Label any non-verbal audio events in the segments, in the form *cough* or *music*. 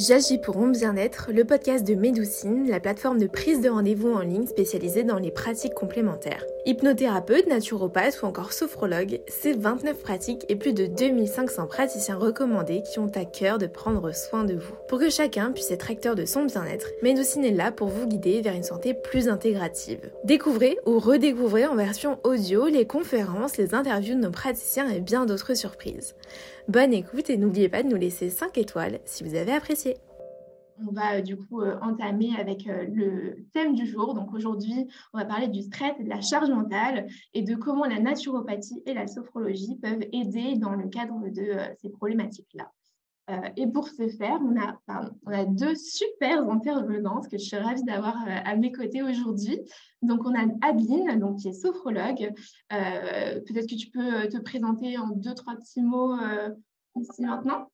J'agis pour mon bien-être, le podcast de Médoucine, la plateforme de prise de rendez-vous en ligne spécialisée dans les pratiques complémentaires. Hypnothérapeute, naturopathe ou encore sophrologue, c'est 29 pratiques et plus de 2500 praticiens recommandés qui ont à cœur de prendre soin de vous. Pour que chacun puisse être acteur de son bien-être, Médoucine est là pour vous guider vers une santé plus intégrative. Découvrez ou redécouvrez en version audio les conférences, les interviews de nos praticiens et bien d'autres surprises. Bonne écoute et n'oubliez pas de nous laisser 5 étoiles si vous avez apprécié. On va euh, du coup euh, entamer avec euh, le thème du jour. Donc aujourd'hui, on va parler du stress de la charge mentale et de comment la naturopathie et la sophrologie peuvent aider dans le cadre de ces problématiques-là. et pour ce faire, on a, on a deux super intervenantes que je suis ravie d'avoir à mes côtés aujourd'hui. Donc, on a Adeline, donc, qui est sophrologue. Peut-être que tu peux te présenter en deux, trois petits mots ici maintenant.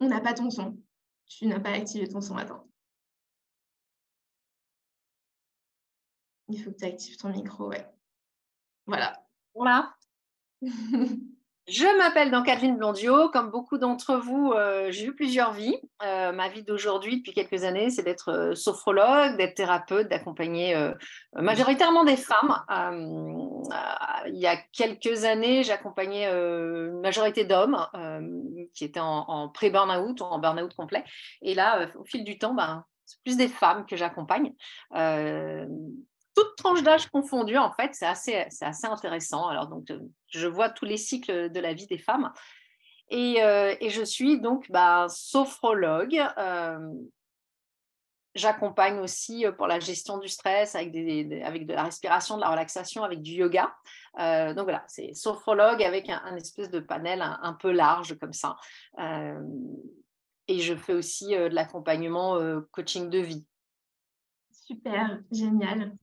On n'a pas ton son. Tu n'as pas activé ton son. Attends. Il faut que tu actives ton micro, ouais. Voilà. Voilà. *laughs* Je m'appelle donc Catherine Blondio. Comme beaucoup d'entre vous, euh, j'ai eu plusieurs vies. Euh, ma vie d'aujourd'hui, depuis quelques années, c'est d'être euh, sophrologue, d'être thérapeute, d'accompagner majoritairement des femmes. il y a quelques années, j'accompagnais une majorité d'hommes qui étaient en, pré-burnout ou en burn-out complet. Et là, au fil du temps, ben, c'est plus des femmes que j'accompagne toute tranche d'âge confondue, en fait, c'est assez, assez intéressant. Alors, donc, euh, je vois tous les cycles de la vie des femmes. Et, euh, je suis donc bah, sophrologue. Euh, j'accompagne aussi pour la gestion du stress avec, des, avec de la respiration, de la relaxation, avec du yoga. donc voilà, c'est sophrologue avec un, espèce de panel un, peu large comme ça. et je fais aussi de l'accompagnement coaching de vie. Super, génial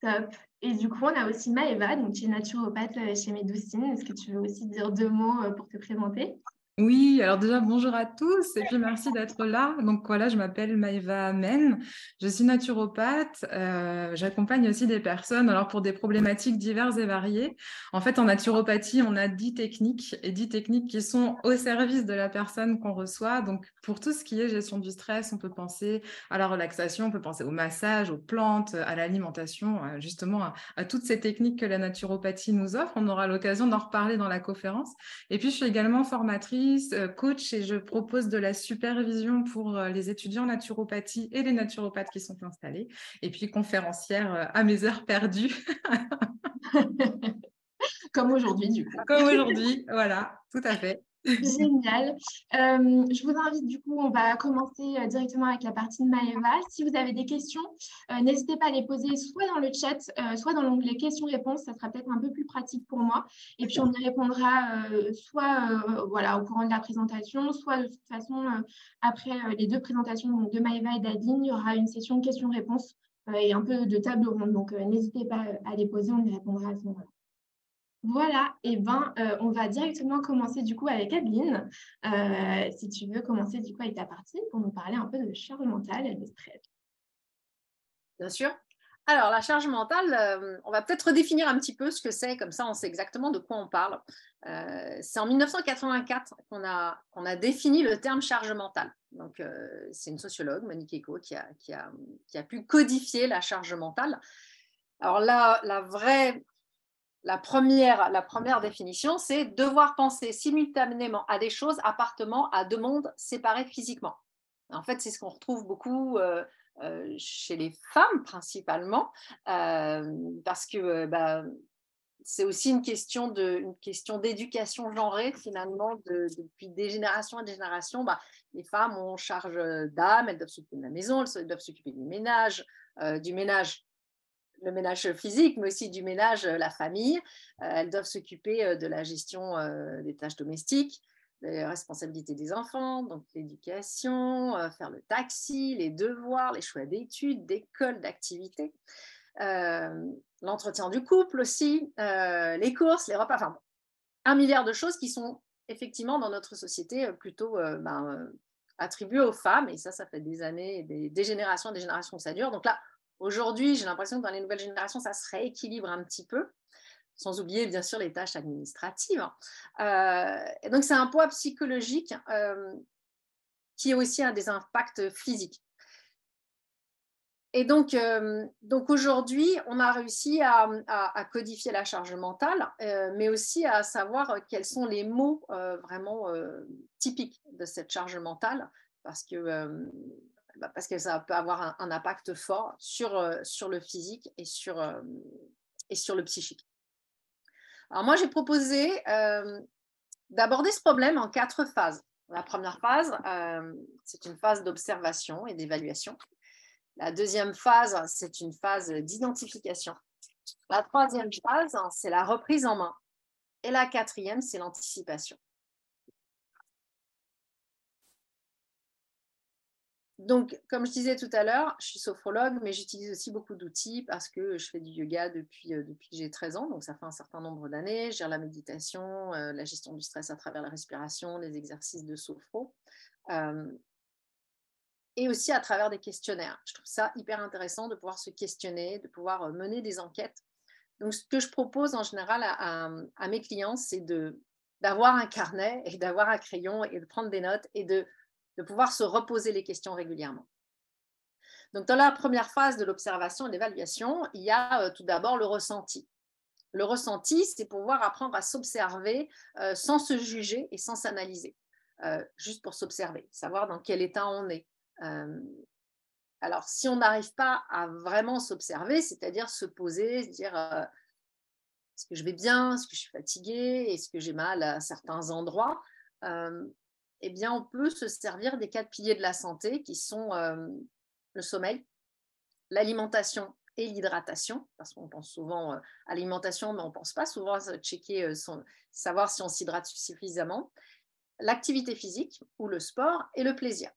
Top. Et du coup, on a aussi Maëva, donc tu es naturopathe euh, chez Médoucine. Est-ce que tu veux aussi dire deux mots euh, pour te présenter? Oui, alors déjà bonjour à tous et puis merci d'être là. Donc voilà, je m'appelle Maïva Men, je suis naturopathe, euh, j'accompagne aussi des personnes alors pour des problématiques diverses et variées. En fait, en naturopathie, on a dix techniques et dix techniques qui sont au service de la personne qu'on reçoit. Donc pour tout ce qui est gestion du stress, on peut penser à la relaxation, on peut penser au massage, aux plantes, à l'alimentation, justement à, à toutes ces techniques que la naturopathie nous offre. On aura l'occasion d'en reparler dans la conférence. Et puis je suis également formatrice euh, coach et je propose de la supervision pour euh, les étudiants en naturopathie et les naturopathes qui sont installés. Et puis conférencière euh, à mes heures perdues. *laughs* Comme aujourd'hui, du coup. Comme aujourd'hui, voilà, tout à fait. Génial. Euh, je vous invite, du coup, on va commencer euh, directement avec la partie de Maëva. Si vous avez des questions, euh, n'hésitez pas à les poser soit dans le chat, soit dans l'onglet questions-réponses. Ça sera peut-être un peu plus pratique pour moi. Et puis, on y répondra soit voilà, au courant de la présentation, soit de toute façon, après les deux présentations de Maëva et d'Adine, il y aura une session questions-réponses et un peu de table ronde. Donc, n'hésitez pas à les poser, on y répondra à ce moment-là. Voilà, et ben, euh, on va directement commencer du coup avec Adeline. Euh, si tu veux commencer du coup avec ta partie pour nous parler un peu de charge mentale et de stress. Bien sûr. Alors, la charge mentale, euh, on va peut-être redéfinir un petit peu ce que c'est, comme ça on sait exactement de quoi on parle. c'est en 1984 qu'on a, a défini le terme charge mentale. Donc, c'est une sociologue, Monique Eco, qui a, qui, a, qui a, pu codifier la charge mentale. Alors là, la vraie la première, la première définition, c'est devoir penser simultanément à des choses appartenant à deux mondes séparés physiquement. En fait, c'est ce qu'on retrouve beaucoup euh, euh, chez les femmes principalement, euh, parce que bah, c'est aussi une question d'éducation genrée finalement depuis des générations et des générations. Bah, les femmes ont charge d'âme, elles doivent s'occuper de la maison, elles doivent s'occuper du ménage, du ménage le ménage physique, mais aussi du ménage, euh, la famille. Euh, elles doivent s'occuper euh, de la gestion des tâches domestiques, des responsabilités des enfants, donc l'éducation, faire le taxi, les devoirs, les choix d'études, d'école, d'activités, l'entretien du couple aussi, les courses, les repas, enfin un milliard de choses qui sont effectivement dans notre société plutôt ben, attribuées aux femmes, et ça, ça fait des années, des, des générations, des générations que ça dure. Donc là, Aujourd'hui, j'ai l'impression que dans les nouvelles générations, ça se rééquilibre un petit peu. sans oublier bien sûr les tâches administratives. Hein. donc c'est un poids psychologique qui a aussi un des impacts physiques. Et donc, donc aujourd'hui, on a réussi à, codifier la charge mentale, mais aussi à savoir quels sont les mots vraiment typiques de cette charge mentale, parce que, bah, parce que ça peut avoir un, impact fort sur, sur le physique et sur, et sur le psychique. Alors moi, j'ai proposé d'aborder ce problème en quatre phases. La première phase, c'est une phase d'observation et d'évaluation. La deuxième phase, c'est une phase d'identification. La troisième phase, c'est la reprise en main. Et la quatrième, c'est l'anticipation. Donc, comme je disais tout à l'heure, je suis sophrologue, mais j'utilise aussi beaucoup d'outils parce que je fais du yoga depuis, euh, depuis que j'ai 13 ans, donc ça fait un certain nombre d'années. Je gère la méditation, euh, la gestion du stress à travers la respiration, les exercices de sophro. Euh, et aussi à travers des questionnaires. Je trouve ça hyper intéressant de pouvoir se questionner, de pouvoir mener des enquêtes. Donc, ce que je propose en général à, mes clients, c'est d'avoir un carnet et d'avoir un crayon et de prendre des notes et de, de pouvoir se reposer les questions régulièrement. Donc, dans la première phase de l'observation et l'évaluation, il y a euh, tout d'abord le ressenti. Le ressenti, c'est pouvoir apprendre à s'observer euh, sans se juger et sans s'analyser, euh, juste pour s'observer, savoir dans quel état on est, alors, si on n'arrive pas à vraiment s'observer, c'est-à-dire se poser, se dire est-ce que je vais bien, est-ce que je suis fatiguée, est-ce que j'ai mal à certains endroits, eh bien, on peut se servir des quatre piliers de la santé qui sont le sommeil, l'alimentation et l'hydratation, parce qu'on pense souvent à l'alimentation, mais on ne pense pas souvent à checker, savoir si on s'hydrate suffisamment, l'activité physique ou le sport et le plaisir.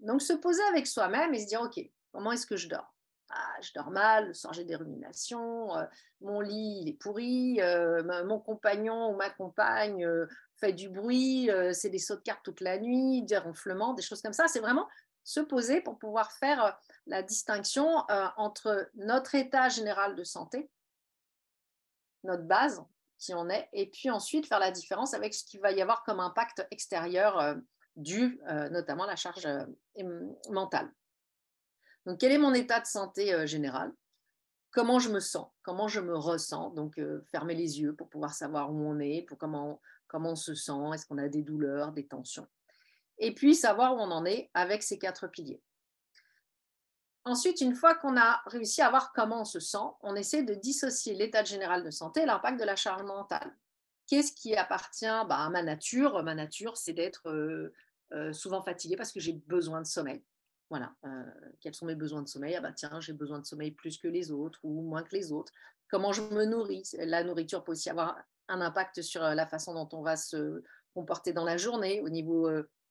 Donc, se poser avec soi-même et se dire, OK, comment est-ce que je dors? Ah, Je dors mal, le soir j'ai des ruminations, euh, mon lit est pourri, euh, mon compagnon ou ma compagne euh, fait du bruit, c'est des sauts de cartes toute la nuit, des ronflements, des choses comme ça. C'est vraiment se poser pour pouvoir faire la distinction entre notre état général de santé, notre base, qui on est, et puis ensuite faire la différence avec ce qu'il va y avoir comme impact extérieur dû euh, notamment à la charge euh, mentale. Donc, quel est mon état de santé euh, général? Comment je me sens? Comment je me ressens? Donc, fermer les yeux pour pouvoir savoir où on est, pour comment, comment on se sent, est-ce qu'on a des douleurs, des tensions Et puis, savoir où on en est avec ces quatre piliers. Ensuite, une fois qu'on a réussi à voir comment on se sent, on essaie de dissocier l'état général de santé et l'impact de la charge mentale. Qu'est-ce qui appartient bah, à ma nature? Ma nature, c'est d'être euh, souvent fatiguée parce que j'ai besoin de sommeil. Voilà, euh, quels sont mes besoins de sommeil? Ah bah tiens, j'ai besoin de sommeil plus que les autres ou moins que les autres. Comment je me nourris? La nourriture peut aussi avoir un impact sur euh, la façon dont on va se comporter dans la journée au niveau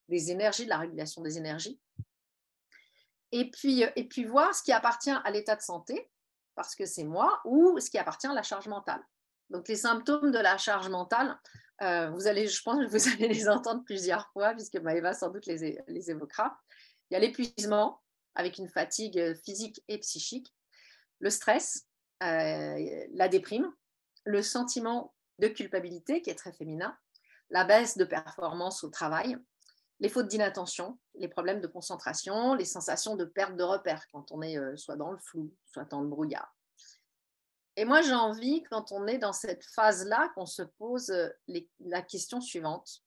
des énergies, de la régulation des énergies. Et puis, et puis voir ce qui appartient à l'état de santé, parce que c'est moi, ou ce qui appartient à la charge mentale. Donc les symptômes de la charge mentale, euh, vous allez, je pense que vous *laughs* allez les entendre plusieurs fois, puisque Maëva sans doute les, les évoquera. Il y a l'épuisement, avec une fatigue euh, physique et psychique, le stress, euh, la déprime, le sentiment de culpabilité, qui est très féminin, la baisse de performance au travail, les fautes d'inattention, les problèmes de concentration, les sensations de perte de repère quand on est soit dans le flou, soit dans le brouillard. Et moi, j'ai envie, quand on est dans cette phase-là, qu'on se pose euh, la question suivante.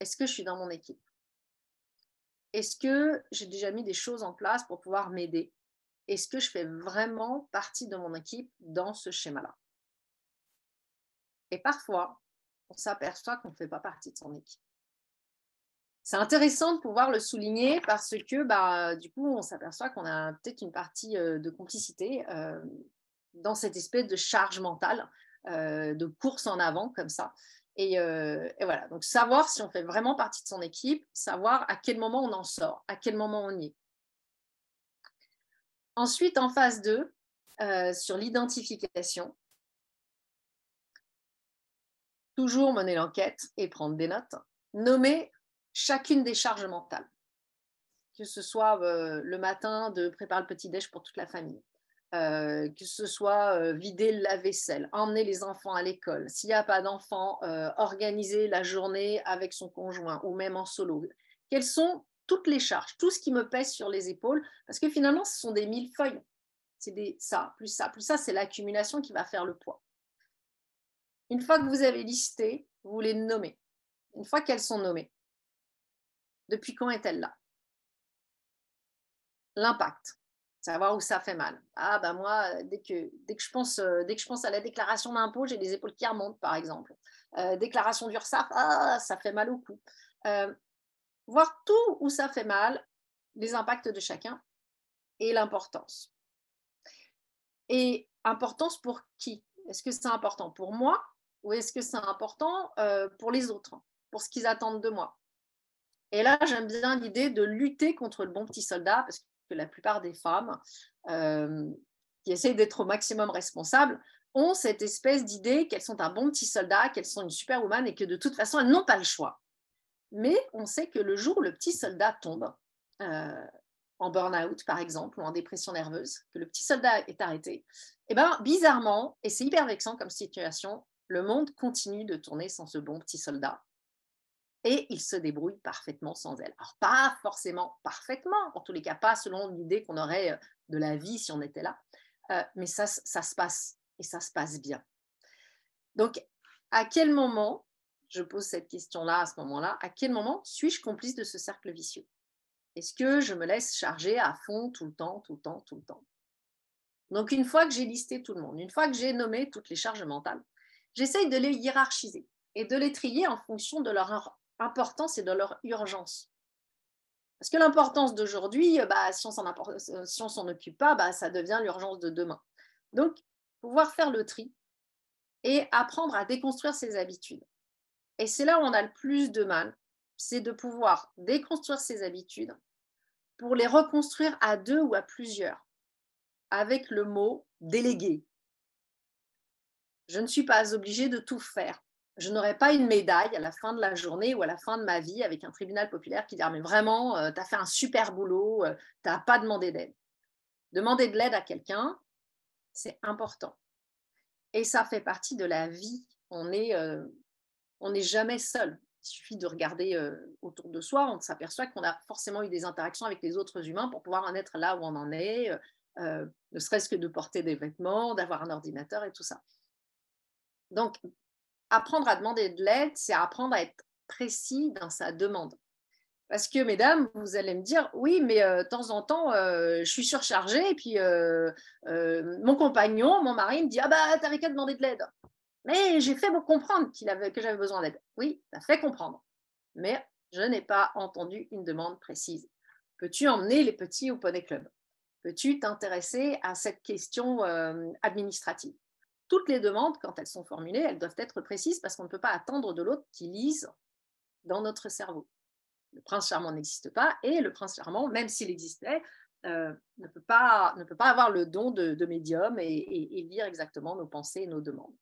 Est-ce que je suis dans mon équipe? Est-ce que j'ai déjà mis des choses en place pour pouvoir m'aider? Est-ce que je fais vraiment partie de mon équipe dans ce schéma-là? Et parfois, on s'aperçoit qu'on ne fait pas partie de son équipe. C'est intéressant de pouvoir le souligner parce que bah, du coup, on s'aperçoit qu'on a peut-être une partie euh, de complicité euh, dans cette espèce de charge mentale, euh, de course en avant comme ça. Euh, et, voilà, donc savoir si on fait vraiment partie de son équipe, savoir à quel moment on en sort, à quel moment on y est. Ensuite, en phase 2, euh, sur l'identification, toujours mener l'enquête et prendre des notes, nommer chacune des charges mentales, que ce soit le matin de préparer le petit déj pour toute la famille, euh, que ce soit euh, vider la vaisselle, emmener les enfants à l'école, s'il n'y a pas d'enfants, euh, organiser la journée avec son conjoint ou même en solo. Quelles sont toutes les charges, tout ce qui me pèse sur les épaules Parce que finalement, ce sont des millefeuilles. C'est des ça, plus ça, plus ça, c'est l'accumulation qui va faire le poids. Une fois que vous avez listé, vous les nommez. Une fois qu'elles sont nommées, depuis quand est-elle là? L'impact savoir où ça fait mal. Ah ben moi, dès que, dès que, je, pense, dès que je pense à la déclaration d'impôt, j'ai les épaules qui remontent, par exemple. déclaration d'URSSAF, ah, ça fait mal au cou. voir tout où ça fait mal, les impacts de chacun et l'importance. Et importance pour qui? Est-ce que c'est important pour moi? Ou est-ce que c'est important pour les autres, pour ce qu'ils attendent de moi? Et là, j'aime bien l'idée de lutter contre le bon petit soldat, parce que la plupart des femmes euh, qui essayent d'être au maximum responsables ont cette espèce d'idée qu'elles sont un bon petit soldat, qu'elles sont une superwoman et que de toute façon, elles n'ont pas le choix. Mais on sait que le jour où le petit soldat tombe, euh, en burn-out par exemple, ou en dépression nerveuse, que le petit soldat est arrêté, eh ben, bizarrement, et c'est hyper vexant comme situation, le monde continue de tourner sans ce bon petit soldat et il se débrouille parfaitement sans elle. Alors, pas forcément parfaitement, en tous les cas, pas selon l'idée qu'on aurait euh, de la vie si on était là, euh, mais ça, ça se passe et ça se passe bien. Donc, à quel moment, je pose cette question-là à ce moment-là, à quel moment suis-je complice de ce cercle vicieux? Est-ce que je me laisse charger à fond tout le temps, tout le temps, tout le temps? Donc, une fois que j'ai listé tout le monde, une fois que j'ai nommé toutes les charges mentales, j'essaye de les hiérarchiser et de les trier en fonction de leur importance et de leur urgence. Parce que l'importance d'aujourd'hui, bah, si on euh, s'en occupe pas, bah, ça devient l'urgence de demain. Donc, pouvoir faire le tri et apprendre à déconstruire ses habitudes. Et c'est là où on a le plus de mal, c'est de pouvoir déconstruire ses habitudes pour les reconstruire à deux ou à plusieurs, avec le mot délégué. Je ne suis pas obligée de tout faire je n'aurai pas une médaille à la fin de la journée ou à la fin de ma vie avec un tribunal populaire qui dit mais vraiment, euh, tu as fait un super boulot, euh, tu n'as pas demandé d'aide. Demander de l'aide à quelqu'un, c'est important. Et ça fait partie de la vie. On n'est euh, jamais seul. Il suffit de regarder autour de soi, on s'aperçoit qu'on a forcément eu des interactions avec les autres humains pour pouvoir en être là où on en est, ne serait-ce que de porter des vêtements, d'avoir un ordinateur et tout ça. Donc, apprendre à demander de l'aide, c'est apprendre à être précis dans sa demande. Parce que, mesdames, vous allez me dire, oui, mais euh, de temps en temps, euh, je suis surchargée et puis euh, mon compagnon, mon mari me dit, ah bah, t'avais qu'à demander de l'aide. Mais j'ai fait comprendre qu'il avait, que j'avais besoin d'aide. Oui, ça fait comprendre. Mais je n'ai pas entendu une demande précise. Peux-tu emmener les petits au Poney Club? Peux-tu t'intéresser à cette question administrative? Toutes les demandes, quand elles sont formulées, elles doivent être précises parce qu'on ne peut pas attendre de l'autre qui lise dans notre cerveau. Le prince charmant n'existe pas et le prince charmant, même s'il existait, euh, ne, peut pas, ne peut pas avoir le don de, médium et, lire exactement nos pensées et nos demandes.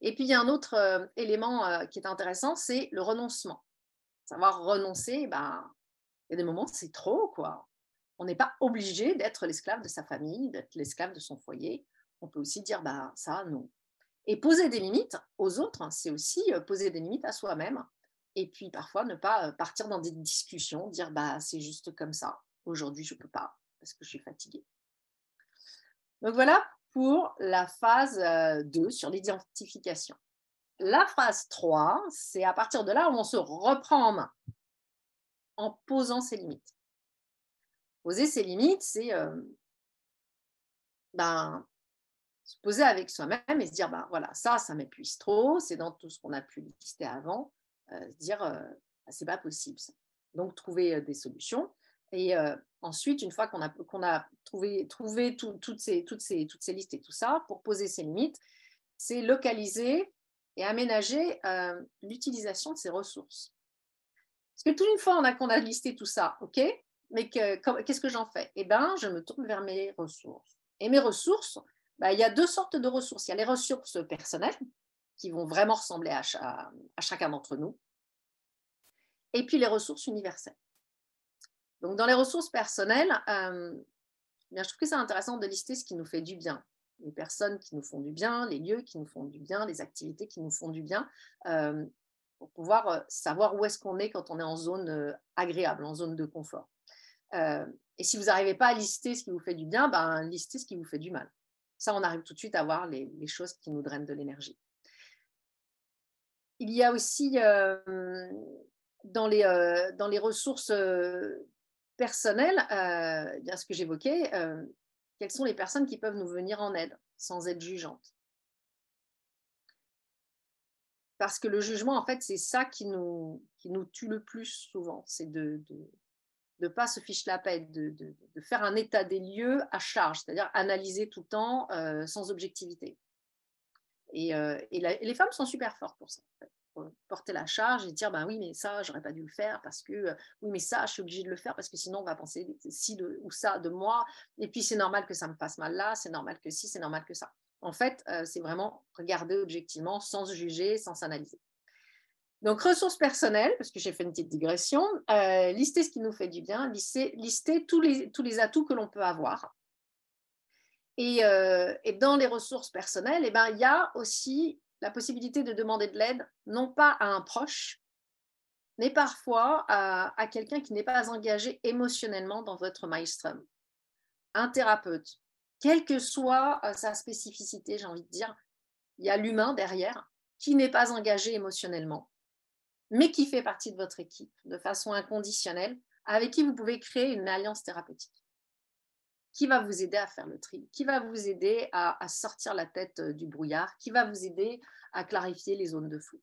Et puis, il y a un autre euh, élément euh, qui est intéressant, c'est le renoncement. Savoir renoncer, ben, il y a des moments, c'est trop, quoi. On n'est pas obligé d'être l'esclave de sa famille, d'être l'esclave de son foyer on peut aussi dire bah ça non. Et poser des limites aux autres, c'est aussi euh, poser des limites à soi-même. Et puis parfois ne pas euh, partir dans des discussions, dire bah c'est juste comme ça. Aujourd'hui je peux pas parce que je suis fatiguée. Donc voilà pour la phase 2 euh, sur l'identification. La phase 3, c'est à partir de là où on se reprend en main en posant ses limites. Poser ses limites, c'est ben, se poser avec soi-même et se dire, bah, voilà, ça, ça m'épuise trop, c'est dans tout ce qu'on a pu lister avant, euh, se dire, euh, bah, c'est pas possible. Donc, trouver euh, des solutions. Et ensuite, une fois qu'on a, qu'on a trouvé, trouvé toutes, ces, toutes, ces, toutes ces listes et tout ça, pour poser ses limites, c'est localiser et aménager l'utilisation de ces ressources. Parce que toute une fois on a, qu'on a listé tout ça, OK, mais qu'est-ce que j'en fais? Eh bien, je me tourne vers mes ressources. Et mes ressources, bah, il y a deux sortes de ressources. Il y a les ressources personnelles, qui vont vraiment ressembler à, chacun d'entre nous, et puis les ressources universelles. Donc, dans les ressources personnelles, euh, bien, je trouve que c'est intéressant de lister ce qui nous fait du bien. Les personnes qui nous font du bien, les lieux qui nous font du bien, les activités qui nous font du bien, euh, pour pouvoir euh, savoir où est-ce qu'on est quand on est en zone agréable, en zone de confort. et si vous n'arrivez pas à lister ce qui vous fait du bien, ben, listez ce qui vous fait du mal. Ça, on arrive tout de suite à voir les, choses qui nous drainent de l'énergie. Il y a aussi dans, les, dans les ressources personnelles, bien ce que j'évoquais, quelles sont les personnes qui peuvent nous venir en aide sans être jugeantes? Parce que le jugement, en fait, c'est ça qui nous, tue le plus souvent, c'est de de, pas se ficher la paix, de, de, de, faire un état des lieux à charge, c'est-à-dire analyser tout le temps sans objectivité. Et, et, les femmes sont super fortes pour ça. Fait porter la charge et dire ben oui mais ça j'aurais pas dû le faire parce que euh, oui mais ça je suis obligée de le faire parce que sinon on va penser ci ou ça de moi et puis c'est normal que ça me passe mal là c'est normal que si c'est normal que ça en fait euh, c'est vraiment regarder objectivement sans juger sans s'analyser donc ressources personnelles parce que j'ai fait une petite digression euh, lister ce qui nous fait du bien lister, tous les atouts que l'on peut avoir et, et, dans les ressources personnelles, eh ben, il y a aussi la possibilité de demander de l'aide, non pas à un proche, mais parfois à, quelqu'un qui n'est pas engagé émotionnellement dans votre maelstrom. Un thérapeute, quelle que soit euh, sa spécificité, j'ai envie de dire, il y a l'humain derrière qui n'est pas engagé émotionnellement, mais qui fait partie de votre équipe de façon inconditionnelle, avec qui vous pouvez créer une alliance thérapeutique qui va vous aider à faire le tri, qui va vous aider à, sortir la tête euh, du brouillard, qui va vous aider à clarifier les zones de flou.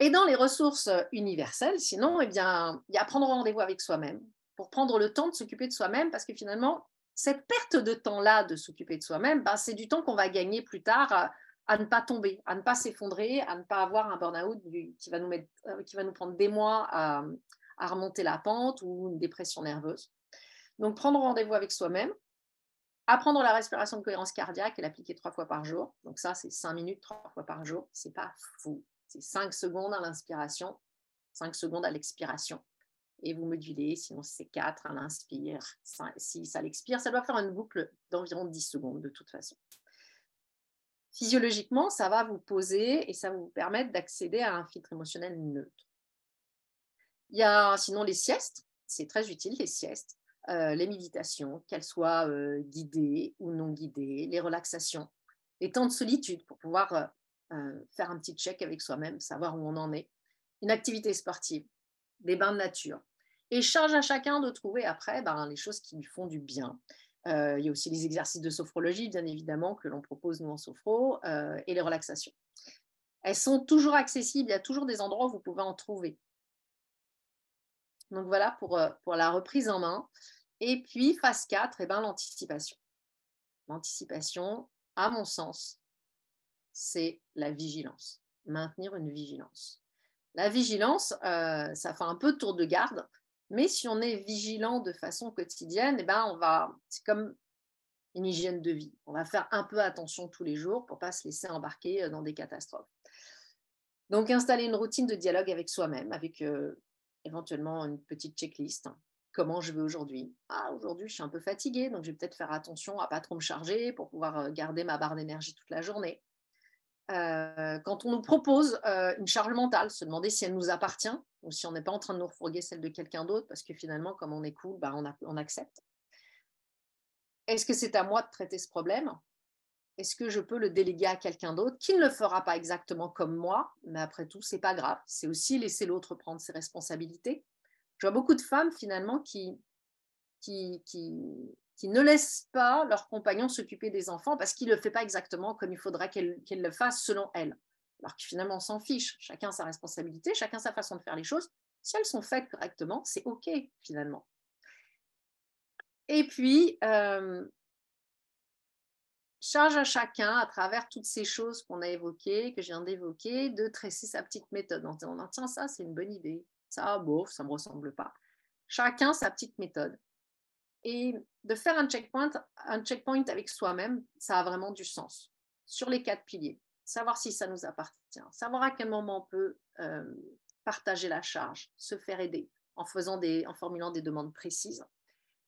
Et dans les ressources euh, universelles, sinon, eh bien, il y a prendre rendez-vous avec soi-même pour prendre le temps de s'occuper de soi-même, parce que finalement, cette perte de temps-là de s'occuper de soi-même, ben, c'est du temps qu'on va gagner plus tard à, ne pas tomber, à ne pas s'effondrer, à ne pas avoir un burn-out qui, va nous euh, qui va nous prendre des mois à remonter la pente ou une dépression nerveuse. Donc, prendre rendez-vous avec soi-même, apprendre la respiration de cohérence cardiaque et l'appliquer trois fois par jour. Donc, ça, c'est cinq minutes trois fois par jour. C'est pas fou. C'est cinq secondes à l'inspiration, cinq secondes à l'expiration. Et vous modulez, sinon c'est quatre à l'inspire, six à l'expire. Ça doit faire une boucle d'environ 10 secondes de toute façon. Physiologiquement, ça va vous poser et ça va vous permettre d'accéder à un filtre émotionnel neutre. Il y a sinon les siestes, c'est très utile les siestes. Euh, les méditations, qu'elles soient euh, guidées ou non guidées, les relaxations, les temps de solitude pour pouvoir euh, faire un petit check avec soi-même, savoir où on en est, une activité sportive, des bains de nature. Et charge à chacun de trouver après ben, les choses qui lui font du bien. Il y a aussi les exercices de sophrologie, bien évidemment, que l'on propose nous en sophro, et les relaxations. Elles sont toujours accessibles, il y a toujours des endroits où vous pouvez en trouver. Donc voilà pour, pour la reprise en main. Et puis, phase 4, eh ben, l'anticipation. L'anticipation, à mon sens, c'est la vigilance. Maintenir une vigilance. La vigilance, euh, ça fait un peu tour de garde, mais si on est vigilant de façon quotidienne, eh ben, on va, c'est comme une hygiène de vie. On va faire un peu attention tous les jours pour ne pas se laisser embarquer euh, dans des catastrophes. Donc, installer une routine de dialogue avec soi-même, avec euh, éventuellement une petite checklist comment je vais aujourd'hui? Ah, aujourd'hui, je suis un peu fatiguée, donc je vais peut-être faire attention à pas trop me charger pour pouvoir euh, garder ma barre d'énergie toute la journée. Quand on nous propose une charge mentale, se demander si elle nous appartient ou si on n'est pas en train de nous refourguer celle de quelqu'un d'autre, parce que finalement, comme on est cool, bah, on, accepte. Est-ce que c'est à moi de traiter ce problème? Est-ce que je peux le déléguer à quelqu'un d'autre qui ne le fera pas exactement comme moi? Mais après tout, c'est pas grave. C'est aussi laisser l'autre prendre ses responsabilités je vois beaucoup de femmes finalement qui, qui, qui, ne laissent pas leur compagnon s'occuper des enfants parce qu'il ne le fait pas exactement comme il faudrait qu'elle le fasse selon elle. Alors que finalement, on s'en fiche. Chacun sa responsabilité, chacun sa façon de faire les choses. Si elles sont faites correctement, c'est OK finalement. Et puis, euh, charge à chacun, à travers toutes ces choses qu'on a évoquées, que je viens d'évoquer, de tresser sa petite méthode en disant, tiens, ça, c'est une bonne idée ça, bof, ça ne me ressemble pas. Chacun sa petite méthode. Et de faire un checkpoint, un checkpoint avec soi-même, ça a vraiment du sens. Sur les quatre piliers, savoir si ça nous appartient, savoir à quel moment on peut euh, partager la charge, se faire aider en, faisant des, en formulant des demandes précises.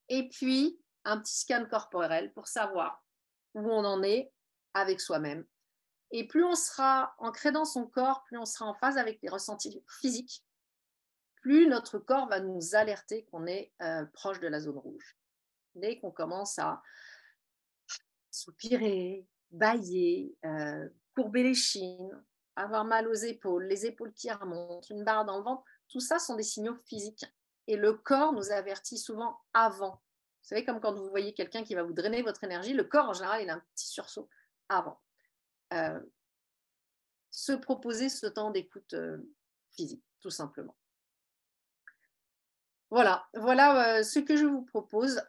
Et puis, un petit scan corporel pour savoir où on en est avec soi-même. Et plus on sera ancré dans son corps, plus on sera en phase avec les ressentis physiques, plus notre corps va nous alerter qu'on est euh, proche de la zone rouge. Dès qu'on commence à soupirer, bailler, euh, courber les chines, avoir mal aux épaules, les épaules qui remontent, une barre dans le ventre, tout ça sont des signaux physiques. Et le corps nous avertit souvent avant. Vous savez, comme quand vous voyez quelqu'un qui va vous drainer votre énergie, le corps en général, il a un petit sursaut avant. Euh, se proposer ce temps d'écoute euh, physique, tout simplement. Voilà, voilà ce que je vous propose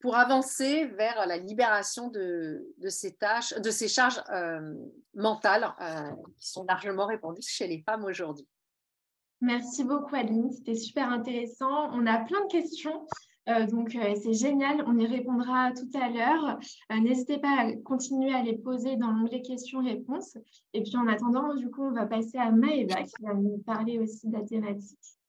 pour avancer vers la libération de, ces tâches, de ces charges euh, mentales euh, qui sont largement répandues chez les femmes aujourd'hui. Merci beaucoup Adeline, c'était super intéressant. On a plein de questions, euh, donc c'est génial, on y répondra tout à l'heure. N'hésitez pas à continuer à les poser dans l'onglet questions-réponses. Et puis en attendant, du coup, on va passer à Maëva qui va nous parler aussi de la thématique.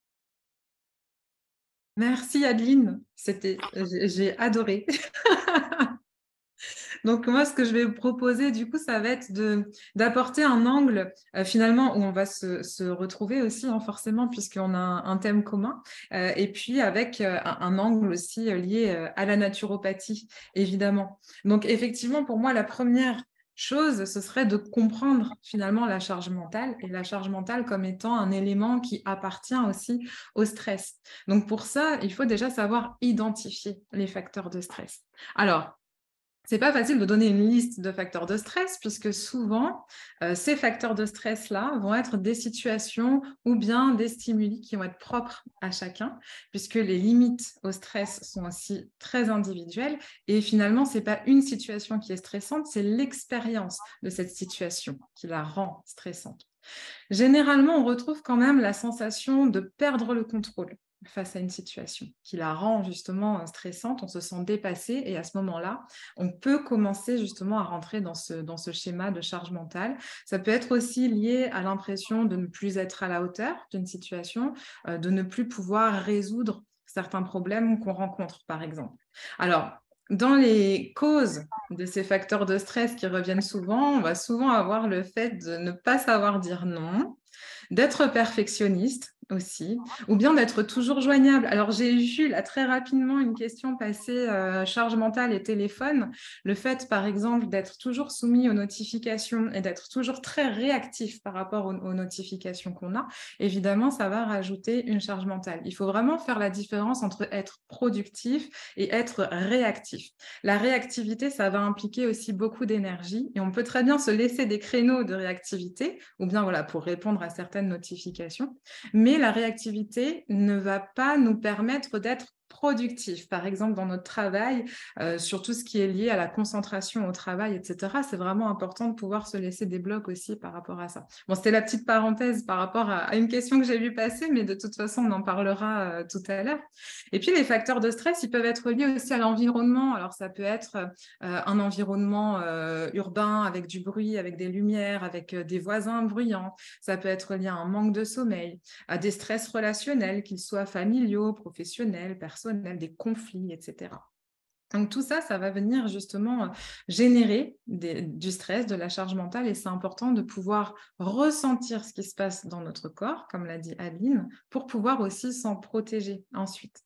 Merci Adeline, c'était, j'ai adoré. *laughs* Donc moi, ce que je vais proposer, du coup, ça va être d'apporter un angle euh, finalement où on va se, retrouver aussi, hein, forcément, puisqu'on a un, thème commun, euh, et puis avec euh, un, angle aussi lié à la naturopathie, évidemment. Donc effectivement, pour moi, la première chose, ce serait de comprendre finalement la charge mentale et la charge mentale comme étant un élément qui appartient aussi au stress. Donc pour ça, il faut déjà savoir identifier les facteurs de stress. Alors, c'est pas facile de donner une liste de facteurs de stress puisque souvent euh, ces facteurs de stress là vont être des situations ou bien des stimuli qui vont être propres à chacun puisque les limites au stress sont aussi très individuelles et finalement c'est pas une situation qui est stressante c'est l'expérience de cette situation qui la rend stressante. Généralement, on retrouve quand même la sensation de perdre le contrôle face à une situation qui la rend justement euh, stressante, on se sent dépassé et à ce moment-là, on peut commencer justement à rentrer dans ce, schéma de charge mentale. Ça peut être aussi lié à l'impression de ne plus être à la hauteur d'une situation, euh, de ne plus pouvoir résoudre certains problèmes qu'on rencontre, par exemple. Alors, dans les causes de ces facteurs de stress qui reviennent souvent, on va souvent avoir le fait de ne pas savoir dire non, d'être perfectionniste, aussi, ou bien d'être toujours joignable. Alors j'ai eu là très rapidement une question passée euh, charge mentale et téléphone. Le fait par exemple d'être toujours soumis aux notifications et d'être toujours très réactif par rapport aux, notifications qu'on a, évidemment ça va rajouter une charge mentale. Il faut vraiment faire la différence entre être productif et être réactif. La réactivité, ça va impliquer aussi beaucoup d'énergie et on peut très bien se laisser des créneaux de réactivité ou bien voilà pour répondre à certaines notifications, mais la réactivité ne va pas nous permettre d'être productif, par exemple dans notre travail, euh, sur tout ce qui est lié à la concentration au travail, etc. C'est vraiment important de pouvoir se laisser des blocs aussi par rapport à ça. Bon, c'était la petite parenthèse par rapport à, une question que j'ai vu passer, mais de toute façon, on en parlera euh, tout à l'heure. Et puis, les facteurs de stress, ils peuvent être liés aussi à l'environnement. Alors, ça peut être euh, un environnement urbain avec du bruit, avec des lumières, avec des voisins bruyants. Ça peut être lié à un manque de sommeil, à des stress relationnels, qu'ils soient familiaux, professionnels, personnels des conflits, etc. Donc tout ça, ça va venir justement euh, générer du stress, de la charge mentale, et c'est important de pouvoir ressentir ce qui se passe dans notre corps, comme l'a dit Aline, pour pouvoir aussi s'en protéger ensuite.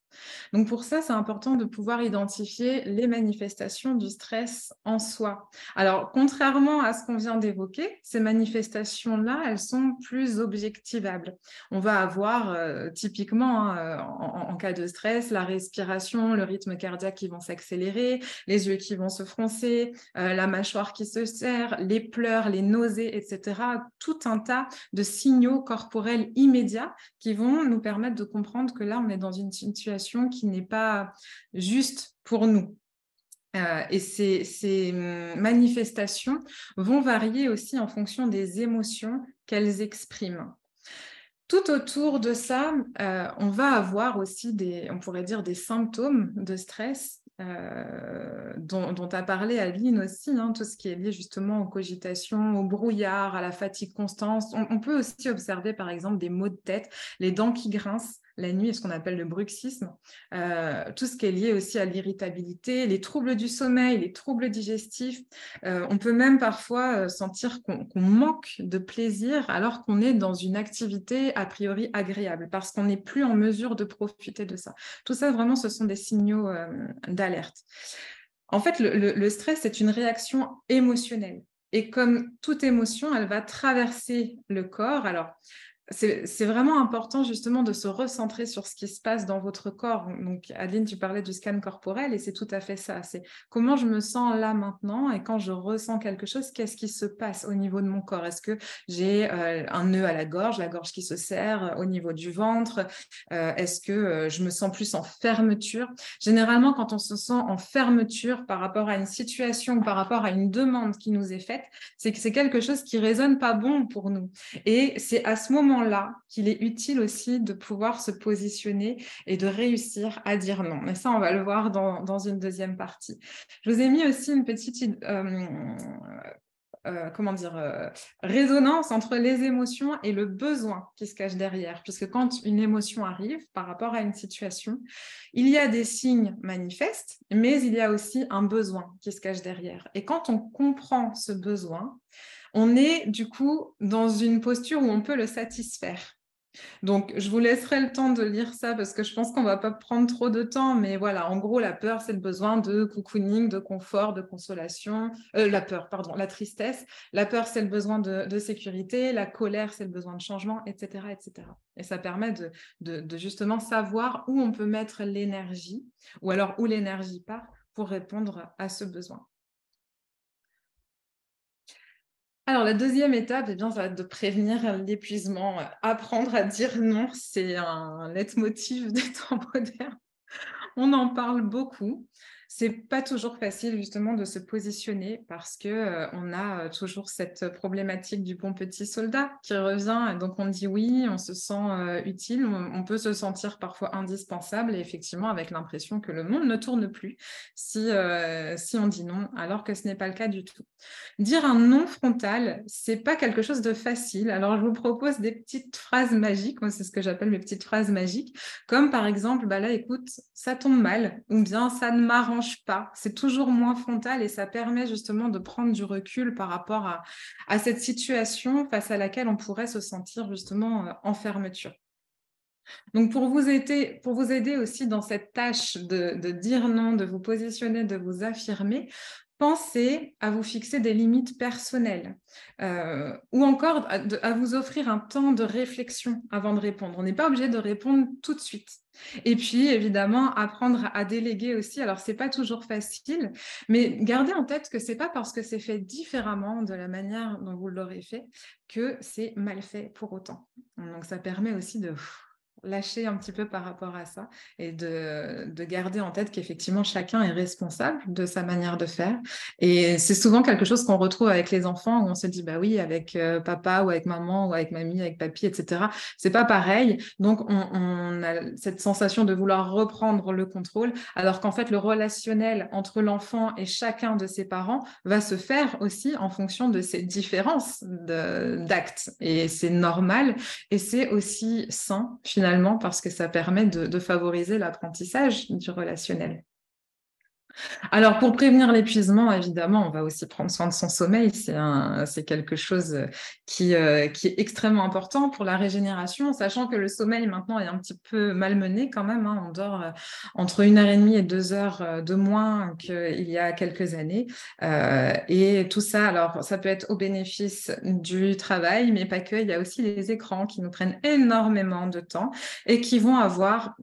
Donc pour ça, c'est important de pouvoir identifier les manifestations du stress en soi. Alors, contrairement à ce qu'on vient d'évoquer, ces manifestations-là, elles sont plus objectivables. On va avoir euh, typiquement, hein, en, cas de stress, la respiration, le rythme cardiaque qui vont s'accélérer, les yeux qui vont se froncer, euh, la mâchoire qui se serre, les pleurs, les nausées, etc. Tout un tas de signaux corporels immédiats qui vont nous permettre de comprendre que là, on est dans une situation qui n'est pas juste pour nous. Euh, et ces, hum, manifestations vont varier aussi en fonction des émotions qu'elles expriment. Tout autour de ça, euh, on va avoir aussi des, on pourrait dire, des symptômes de stress euh, dont, a parlé Aline aussi, hein, tout ce qui est lié justement aux cogitations, au brouillard, à la fatigue constante. On, on, peut aussi observer par exemple des maux de tête, les dents qui grincent, la nuit, ce qu'on appelle le bruxisme, euh, tout ce qui est lié aussi à l'irritabilité, les troubles du sommeil, les troubles digestifs. Euh, on peut même parfois euh, sentir qu'on manque de plaisir alors qu'on est dans une activité a priori agréable parce qu'on n'est plus en mesure de profiter de ça. Tout ça, vraiment, ce sont des signaux d'alerte. En fait, le stress, c'est une réaction émotionnelle. Et comme toute émotion, elle va traverser le corps. Alors, c'est vraiment important justement de se recentrer sur ce qui se passe dans votre corps. Donc, Adeline, tu parlais du scan corporel et c'est tout à fait ça. C'est comment je me sens là maintenant et quand je ressens quelque chose, qu'est-ce qui se passe au niveau de mon corps? Est-ce que j'ai euh, un nœud à la gorge, la gorge qui se serre euh, au niveau du ventre? Euh, Est-ce que je me sens plus en fermeture? Généralement, quand on se sent en fermeture par rapport à une situation par rapport à une demande qui nous est faite, c'est que c'est quelque chose qui résonne pas bon pour nous. Et c'est à ce moment là qu'il est utile aussi de pouvoir se positionner et de réussir à dire non. Mais ça, on va le voir dans, une deuxième partie. Je vous ai mis aussi une petite... Euh, euh, comment dire, euh, résonance entre les émotions et le besoin qui se cache derrière. Puisque quand une émotion arrive par rapport à une situation, il y a des signes manifestes, mais il y a aussi un besoin qui se cache derrière. Et quand on comprend ce besoin, on est du coup dans une posture où on peut le satisfaire. Donc, je vous laisserai le temps de lire ça parce que je pense qu'on ne va pas prendre trop de temps. Mais voilà, en gros, la peur, c'est le besoin de cocooning, de confort, de consolation. Euh, la peur, pardon, la tristesse. La peur, c'est le besoin de, sécurité. La colère, c'est le besoin de changement, etc. etc. Et ça permet de justement savoir où on peut mettre l'énergie ou alors où l'énergie part pour répondre à ce besoin. Alors, la deuxième étape, eh bien, ça va être de prévenir l'épuisement. Apprendre à dire non, c'est un leitmotiv *laughs* des temps modernes. On en parle beaucoup c'est pas toujours facile justement de se positionner parce que euh, on a euh, toujours cette problématique du bon petit soldat qui revient donc on dit oui, on se sent euh, utile, on, peut se sentir parfois indispensable et effectivement avec l'impression que le monde ne tourne plus si si on dit non alors que ce n'est pas le cas du tout. Dire un non frontal, c'est pas quelque chose de facile. Alors je vous propose des petites phrases magiques, c'est ce que j'appelle mes petites phrases magiques, comme par exemple bah là écoute, ça tombe mal ou bien ça ne m'arrange pas. C'est toujours moins frontal et ça permet justement de prendre du recul par rapport à, cette situation face à laquelle on pourrait se sentir justement euh, en fermeture. Donc pour vous aider, pour vous aider aussi dans cette tâche de, dire non, de vous positionner, de vous affirmer, pensez à vous fixer des limites personnelles euh, ou encore à, vous offrir un temps de réflexion avant de répondre. On n'est pas obligé de répondre tout de suite. Et puis, évidemment, apprendre à déléguer aussi. Alors, c'est pas toujours facile, mais gardez en tête que c'est pas parce que c'est fait différemment de la manière dont vous l'aurez fait que c'est mal fait pour autant. Donc, ça permet aussi de lâcher un petit peu par rapport à ça et de, de garder en tête qu'effectivement chacun est responsable de sa manière de faire. Et c'est souvent quelque chose qu'on retrouve avec les enfants où on se dit bah oui avec euh, papa ou avec maman ou avec mamie, avec papy, etc. C'est pas pareil. Donc on, on, a cette sensation de vouloir reprendre le contrôle, alors qu'en fait le relationnel entre l'enfant et chacun de ses parents va se faire aussi en fonction de ces différences d'actes. Et c'est normal et c'est aussi sain finalement parce que ça permet de favoriser l'apprentissage du relationnel. Alors, pour prévenir l'épuisement, évidemment, on va aussi prendre soin de son sommeil. C'est quelque chose euh, qui, euh, qui, est extrêmement important pour la régénération, sachant que le sommeil maintenant est un petit peu malmené quand même. Hein. On dort euh, entre une heure et demie et deux heures de moins qu'il y a quelques années. et tout ça, alors, ça peut être au bénéfice du travail, mais pas que. Il y a aussi les écrans qui nous prennent énormément de temps et qui vont avoir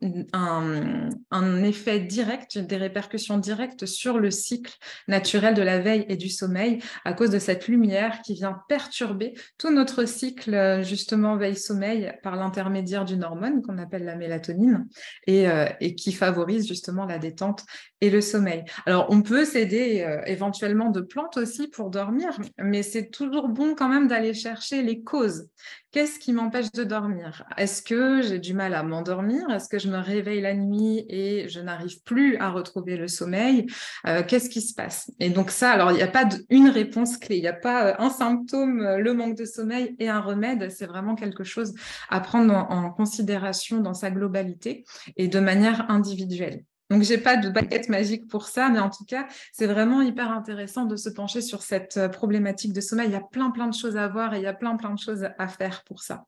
un effet direct, des répercussions directes sur le cycle naturel de la veille et du sommeil à cause de cette lumière qui vient perturber tout notre cycle euh, justement veille-sommeil par l'intermédiaire d'une hormone qu'on appelle la mélatonine et, euh, et, qui favorise justement la détente et le sommeil. Alors on peut s'aider euh, éventuellement de plantes aussi pour dormir, mais c'est toujours bon quand même d'aller chercher les causes. Qu'est-ce qui m'empêche de dormir? Est-ce que j'ai du mal à m'endormir? Est-ce que je me réveille la nuit et je n'arrive plus à retrouver le sommeil? Sommeil, qu'est-ce qui se passe Et donc ça, alors il n'y a pas une réponse clé, il n'y a pas un symptôme, le manque de sommeil et un remède, c'est vraiment quelque chose à prendre en considération dans sa globalité et de manière individuelle. Donc, j'ai pas de baguette magique pour ça, mais en tout cas, c'est vraiment hyper intéressant de se pencher sur cette euh, problématique de sommeil. Il y a plein, plein de choses à voir et il y a plein, plein de choses à faire pour ça.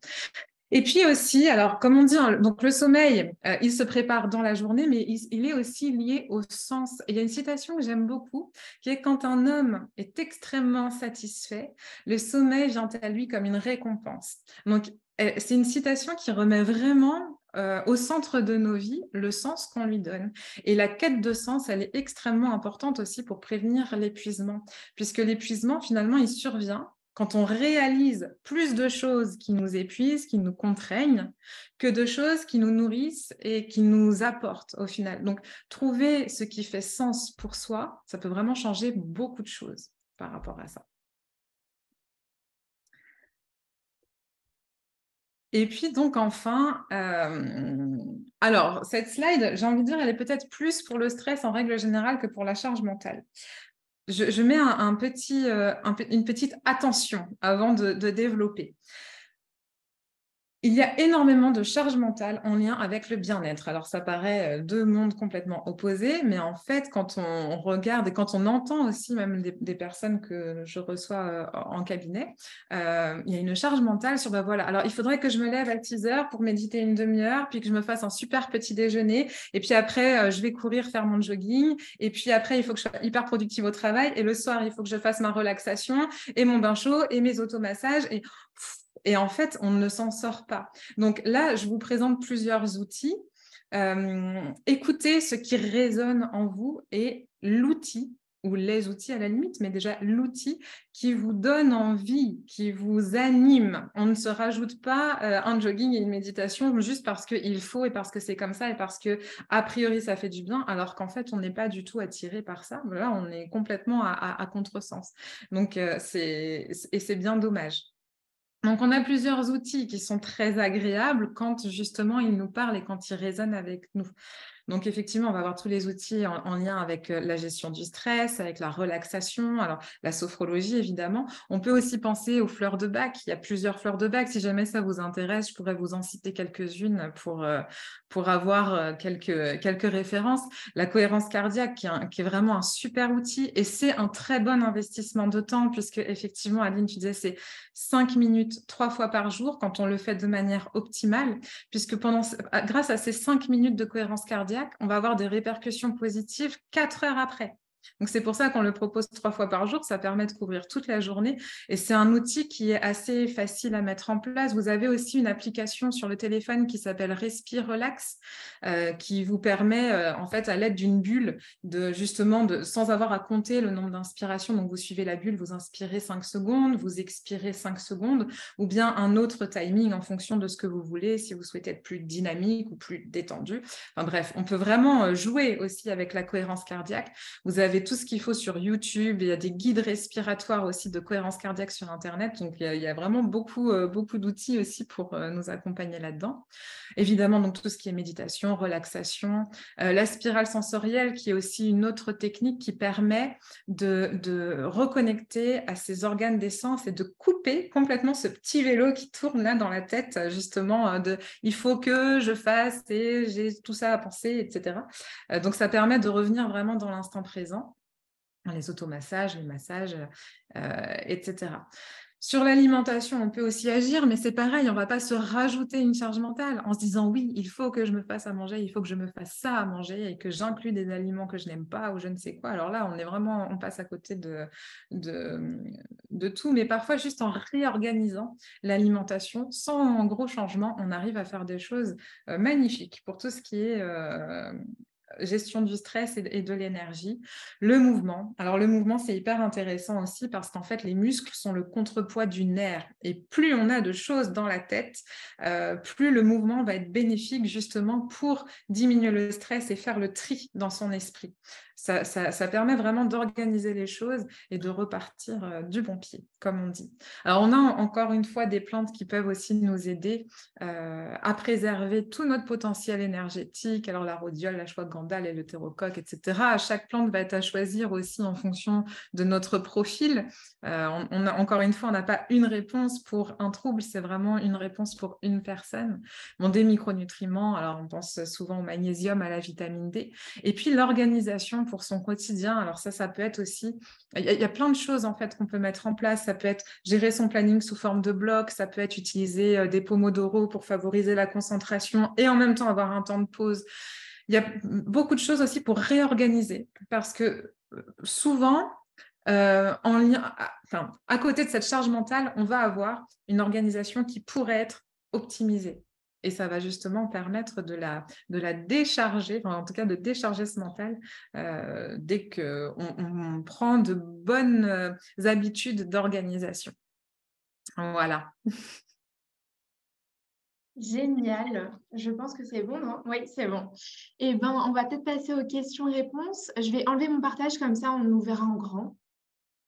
Et puis aussi, alors comme on dit, hein, donc le sommeil, euh, il se prépare dans la journée, mais il, est aussi lié au sens. il y a une citation que j'aime beaucoup, qui est quand un homme est extrêmement satisfait, le sommeil vient à lui comme une récompense. Donc euh, c'est une citation qui remet vraiment euh, au centre de nos vies le sens qu'on lui donne. Et la quête de sens, elle est extrêmement importante aussi pour prévenir l'épuisement, puisque l'épuisement, finalement, il survient quand on réalise plus de choses qui nous épuisent, qui nous contraignent, que de choses qui nous nourrissent et qui nous apportent au final. Donc, trouver ce qui fait sens pour soi, ça peut vraiment changer beaucoup de choses par rapport à ça. Et puis donc enfin, euh, alors cette slide, j'ai envie de dire, elle est peut-être plus pour le stress en règle générale que pour la charge mentale. Je, mets un, petit, euh, une petite attention avant de développer. Il y a énormément de charge mentale en lien avec le bien-être. Alors, ça paraît euh, deux mondes complètement opposés, mais en fait, quand on regarde et quand on entend aussi même des, personnes que je reçois euh, en cabinet, euh, il y a une charge mentale sur, ben voilà, alors il faudrait que je me lève à 6 heures pour méditer une demi-heure, puis que je me fasse un super petit déjeuner, et puis après, je vais courir, faire mon jogging, et puis après, il faut que je sois hyper productive au travail, et le soir, il faut que je fasse ma relaxation, et mon bain chaud, et mes automassages, et et en fait, on ne s'en sort pas. Donc là, je vous présente plusieurs outils. Euh, écoutez ce qui résonne en vous et l'outil ou les outils à la limite, mais déjà l'outil qui vous donne envie, qui vous anime. On ne se rajoute pas euh, un jogging et une méditation juste parce qu'il faut et parce que c'est comme ça et parce que a priori ça fait du bien, alors qu'en fait on n'est pas du tout attiré par ça. Là, on est complètement à, contresens. Donc euh, et c'est bien dommage. Donc, on a plusieurs outils qui sont très agréables quand justement ils nous parlent et quand ils résonnent avec nous. Donc, effectivement, on va avoir tous les outils en, lien avec euh, la gestion du stress, avec la relaxation, alors la sophrologie, évidemment. On peut aussi penser aux fleurs de bac. Il y a plusieurs fleurs de bac. Si jamais ça vous intéresse, je pourrais vous en citer quelques-unes pour, euh, pour avoir euh, quelques, quelques références. La cohérence cardiaque, qui est, est vraiment un super outil et c'est un très bon investissement de temps puisque, effectivement, Aline, tu disais, c'est cinq minutes trois fois par jour quand on le fait de manière optimale, puisque pendant, grâce à ces cinq minutes de cohérence cardiaque, on va avoir des répercussions positives quatre heures après. Donc c'est pour ça qu'on le propose trois fois par jour, ça permet de couvrir toute la journée et c'est un outil qui est assez facile à mettre en place. Vous avez aussi une application sur le téléphone qui s'appelle Respire Relax euh, qui vous permet euh, en fait à l'aide d'une bulle de justement de sans avoir à compter le nombre d'inspirations. Donc vous suivez la bulle, vous inspirez 5 secondes, vous expirez 5 secondes ou bien un autre timing en fonction de ce que vous voulez si vous souhaitez être plus dynamique ou plus détendu. Enfin bref, on peut vraiment euh, jouer aussi avec la cohérence cardiaque. Vous avez tout ce qu'il faut sur YouTube. Il y a des guides respiratoires aussi de cohérence cardiaque sur Internet. Donc, il y a, vraiment beaucoup, euh, beaucoup d'outils aussi pour euh, nous accompagner là-dedans. Évidemment, donc tout ce qui est méditation, relaxation, euh, la spirale sensorielle, qui est aussi une autre technique qui permet de, de reconnecter à ses organes d'essence et de couper complètement ce petit vélo qui tourne là dans la tête, justement, de il faut que je fasse et j'ai tout ça à penser, etc. donc, ça permet de revenir vraiment dans l'instant présent les automassages, les massages, euh, etc. Sur l'alimentation, on peut aussi agir, mais c'est pareil, on ne va pas se rajouter une charge mentale en se disant oui, il faut que je me fasse à manger, il faut que je me fasse ça à manger et que j'inclus des aliments que je n'aime pas ou je ne sais quoi. Alors là, on est vraiment, on passe à côté de, de, tout, mais parfois juste en réorganisant l'alimentation, sans gros changement, on arrive à faire des choses euh, magnifiques pour tout ce qui est euh, gestion du stress et de l'énergie. Le mouvement. Alors le mouvement, c'est hyper intéressant aussi parce qu'en fait, les muscles sont le contrepoids du nerf. Et plus on a de choses dans la tête, euh, plus le mouvement va être bénéfique justement pour diminuer le stress et faire le tri dans son esprit ça, permet vraiment d'organiser les choses et de repartir euh, du bon pied, comme on dit. Alors, on a encore une fois des plantes qui peuvent aussi nous aider euh, à préserver tout notre potentiel énergétique. Alors, la rhodiole, la chouette et le terrocoque, etc. Chaque plante va être à choisir aussi en fonction de notre profil. Euh, on, encore une fois, on n'a pas une réponse pour un trouble, c'est vraiment une réponse pour une personne. Des micronutriments, alors on pense souvent au magnésium, à la vitamine D. Et puis l'organisation pour son quotidien. Alors ça, ça peut être aussi, il y, a plein de choses en fait qu'on peut mettre en place. Ça peut être gérer son planning sous forme de bloc, ça peut être utiliser euh, des pomodoro pour favoriser la concentration et en même temps avoir un temps de pause. Il y a beaucoup de choses aussi pour réorganiser parce que euh, souvent, euh, en lien, enfin, à côté de cette charge mentale, on va avoir une organisation qui pourrait être optimisée. Et ça va justement permettre de la, de la décharger, en tout cas de décharger ce mental euh, dès qu'on on prend de bonnes habitudes d'organisation. Voilà. *laughs* Génial. Je pense que c'est bon, non? Oui, c'est bon. Eh bien, on va peut-être passer aux questions-réponses. Je vais enlever mon partage, comme ça on nous verra en grand.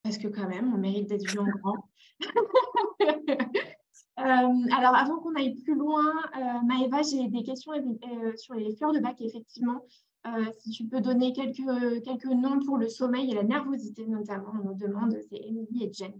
Parce que quand même, on mérite d'être vu en grand. *laughs* Euh, alors, avant qu'on aille plus loin, euh, Maëva, j'ai des questions euh, sur les fleurs de bac, effectivement. Euh, si tu peux donner quelques, quelques noms pour le sommeil et la nervosité, notamment, on nous demande, c'est Émilie et Jen.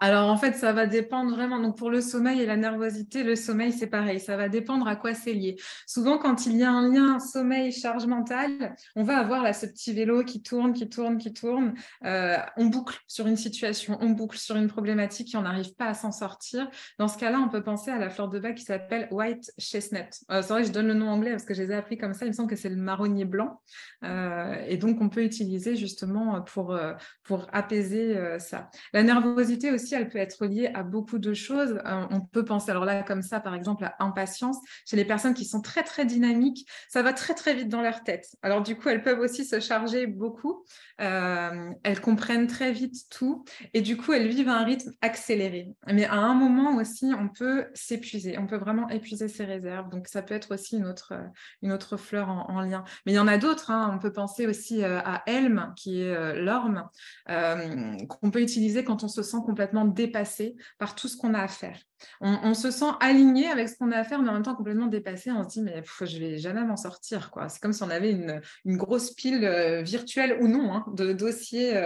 Alors, en fait, ça va dépendre vraiment. Donc, pour le sommeil et la nervosité, le sommeil, c'est pareil. Ça va dépendre à quoi c'est lié. Souvent, quand il y a un lien sommeil-charge mentale, on va avoir là ce petit vélo qui tourne, qui tourne, qui tourne. Euh, on boucle sur une situation, on boucle sur une problématique et on n'arrive pas à s'en sortir. Dans ce cas-là, on peut penser à la fleur de bac qui s'appelle White Chestnut. Euh, c'est vrai, je donne le nom anglais parce que je les ai appris comme ça. Il me semble que c'est le marronnier blanc. Euh, et donc, on peut utiliser justement pour, euh, pour apaiser euh, ça. La nervosité aussi, elle peut être liée à beaucoup de choses. on peut penser, alors là, comme ça, par exemple, à impatience. Chez les personnes qui sont très, très dynamiques, ça va très, très vite dans leur tête. Alors, du coup, elles peuvent aussi se charger beaucoup. elles comprennent très vite tout. Et du coup, elles vivent un rythme accéléré. Mais à un moment aussi, on peut s'épuiser. On peut vraiment épuiser ses réserves. Donc, ça peut être aussi une autre, une autre fleur en, en lien. Mais il y en a d'autres. Hein. On peut penser aussi euh, à Helm, qui est euh, l'orme, euh, qu'on peut utiliser quand on se sent complètement dépassé par tout ce qu'on a à faire. On, se sent aligné avec ce qu'on a à faire, mais en même temps complètement dépassé. On se dit, mais je je vais jamais m'en sortir. C'est comme si on avait une, grosse pile virtuelle ou non hein, de dossiers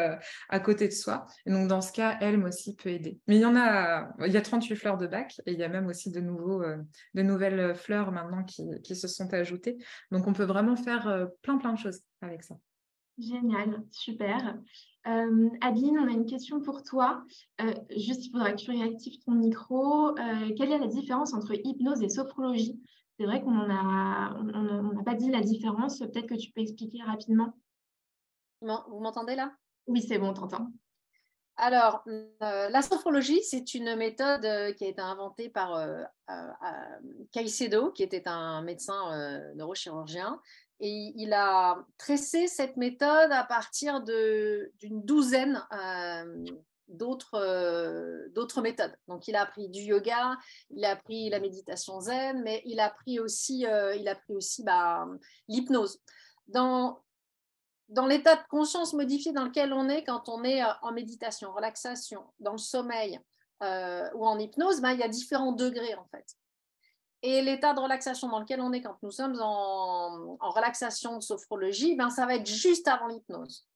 à côté de soi. Donc, dans ce cas, Helm aussi peut aider. Mais il y en a, il y a 38 fleurs de bac et il y a même aussi de, nouveaux, de nouvelles fleurs maintenant qui, qui, se sont ajoutées. Donc, on peut vraiment faire plein, plein de choses avec ça. Génial, super. Euh, Adeline, on a une question pour toi. Euh, juste, il faudra que tu réactives ton micro. Euh, quelle est la différence entre hypnose et sophrologie? C'est vrai qu'on n'a pas dit la différence. Peut-être que tu peux expliquer rapidement. Vous m'entendez là? Oui, c'est bon, on t'entend. Alors, la sophrologie, c'est une méthode qui a été inventée par Caicedo, qui était un médecin neurochirurgien, et il a tressé cette méthode à partir d'une douzaine euh, euh, d'autres méthodes. Donc, il a appris du yoga, il a appris la méditation zen, mais il a appris aussi, euh, bah, l'hypnose. Dans, dans l'état de conscience modifié dans lequel on est quand on est en méditation, relaxation, dans le sommeil ou en hypnose, bah, il y a différents degrés en fait. Et l'état de relaxation dans lequel on est quand nous sommes en, relaxation de sophrologie, ben, ça va être juste avant l'hypnose.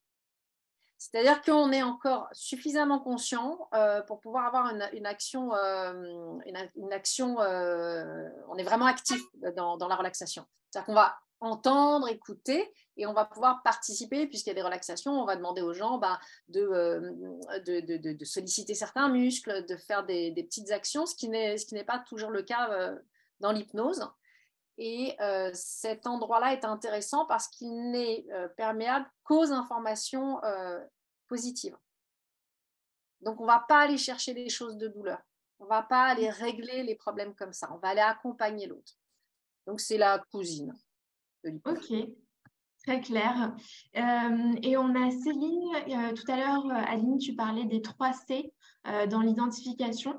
C'est-à-dire qu'on est encore suffisamment conscient euh, pour pouvoir avoir une, action, euh, une, action euh, on est vraiment actif dans, la relaxation. C'est-à-dire qu'on va entendre, écouter et on va pouvoir participer puisqu'il y a des relaxations. On va demander aux gens ben, de, solliciter certains muscles, de faire des petites actions, ce qui n'est pas toujours le cas dans l'hypnose. Et euh, cet endroit-là est intéressant parce qu'il n'est euh, perméable qu'aux informations euh, positives. Donc, on ne va pas aller chercher les choses de douleur. On ne va pas aller régler les problèmes comme ça. On va aller accompagner l'autre. Donc, c'est la cousine de l'hypnose. Ok, très clair. et on a Céline, tout à l'heure, Aline, tu parlais des 3 C dans l'identification.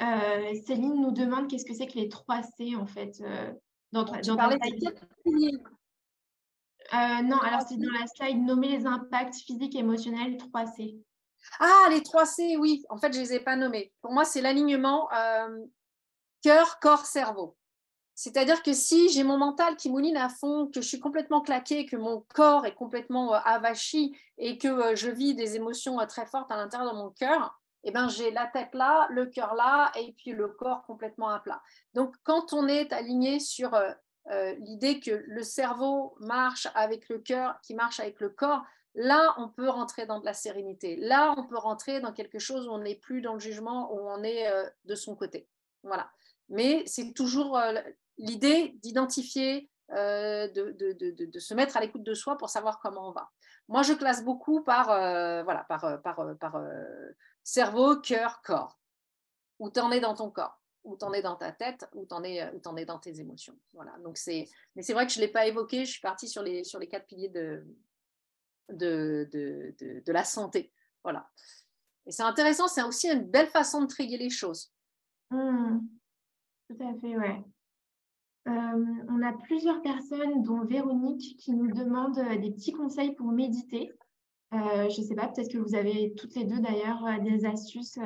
Euh, Céline nous demande qu'est-ce que c'est que les 3 C en fait. Euh, dans, tu dans parlais euh, non, alors c'est dans la slide nommer les impacts physiques et émotionnels 3C. Ah, les 3C, oui. En fait, je ne les ai pas nommés. Pour moi, c'est l'alignement cœur, corps, cerveau. C'est-à-dire que si j'ai mon mental qui mouline à fond, que je suis complètement claquée, que mon corps est complètement euh, avachi et que euh, je vis des émotions euh, très fortes à l'intérieur de mon cœur, eh ben, j'ai la tête là, le cœur là et puis le corps complètement à plat. Donc, quand on est aligné sur l'idée que le cerveau marche avec le cœur, qui marche avec le corps, là, on peut rentrer dans de la sérénité. Là, on peut rentrer dans quelque chose où on n'est plus dans le jugement, où on est de son côté. Voilà. Mais c'est toujours l'idée d'identifier, euh, de, se mettre à l'écoute de soi pour savoir comment on va. Moi, je classe beaucoup par, euh, voilà, par, euh, par, par cerveau, cœur, corps. Où tu en es dans ton corps, où tu en es dans ta tête, où tu en, es, où en es dans tes émotions. Voilà. Donc c'est, mais c'est vrai que je ne l'ai pas évoqué, je suis partie sur les, sur les quatre piliers de, de, de, la santé. Voilà. Et c'est intéressant, c'est aussi une belle façon de trier les choses. Mmh. Tout à fait, ouais. Euh, on a plusieurs personnes, dont Véronique, qui nous demandent euh, des petits conseils pour méditer. Euh, je ne sais pas, peut-être que vous avez toutes les deux d'ailleurs des astuces.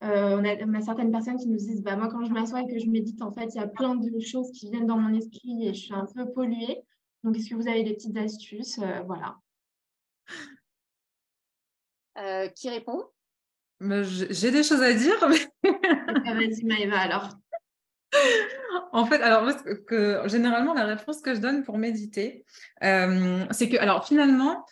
on, a, certaines personnes qui nous disent bah, Moi, quand je m'assois et que je médite, en fait, il y a plein de choses qui viennent dans mon esprit et je suis un peu polluée. Donc, est-ce que vous avez des petites astuces? Voilà. qui répond? J'ai des choses à dire. Mais... Vas-y, Maëva, alors *laughs* en fait, alors que, généralement, la réponse que je donne pour méditer, euh, c'est que, alors finalement,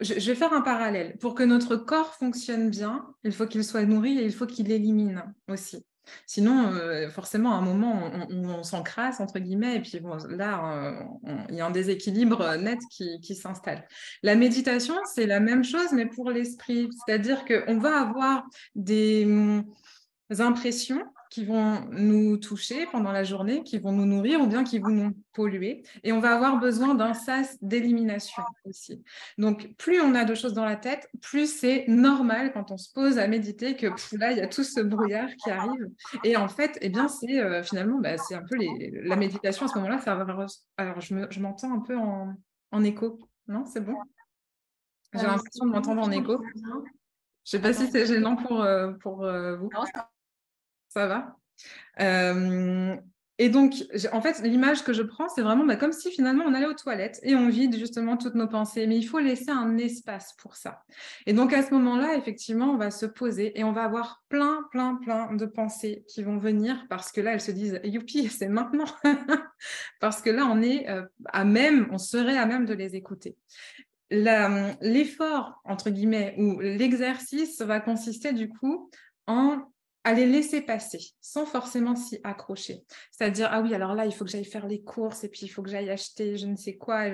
je, vais faire un parallèle. Pour que notre corps fonctionne bien, il faut qu'il soit nourri et il faut qu'il élimine aussi. Sinon, euh, forcément, à un moment, on, s'encrasse, entre guillemets, et puis là, il y a un déséquilibre net qui, qui s'installe. La méditation, c'est la même chose, mais pour l'esprit. C'est-à-dire qu'on va avoir des hum, impressions qui vont nous toucher pendant la journée, qui vont nous nourrir ou bien qui vont nous polluer. Et on va avoir besoin d'un sas d'élimination aussi. Donc, plus on a de choses dans la tête, plus c'est normal quand on se pose à méditer que là, il y a tout ce brouillard qui arrive. Et en fait, eh bien, c'est euh, finalement, bah, c'est un peu les, la méditation à ce moment-là. Ça Alors, je m'entends un peu en, en écho. Non, c'est bon? J'ai euh, l'impression de m'entendre en écho. Je ne sais pas si c'est gênant pour, euh, pour vous. Ça va euh, et donc, en fait, l'image que je prends, c'est vraiment bah, comme si finalement on allait aux toilettes et on vide justement toutes nos pensées. Mais il faut laisser un espace pour ça. Et donc, à ce moment-là, effectivement, on va se poser et on va avoir plein, plein, plein de pensées qui vont venir parce que là, elles se disent Youpi, *laughs* c'est maintenant. *laughs* parce que là, on est euh, à même, on serait à même de les écouter. L'effort, entre guillemets, ou l'exercice va consister du coup en à les laisser passer sans forcément s'y accrocher. C'est-à-dire, ah oui, alors là, il faut que j'aille faire les courses et puis il faut que j'aille acheter je ne sais quoi.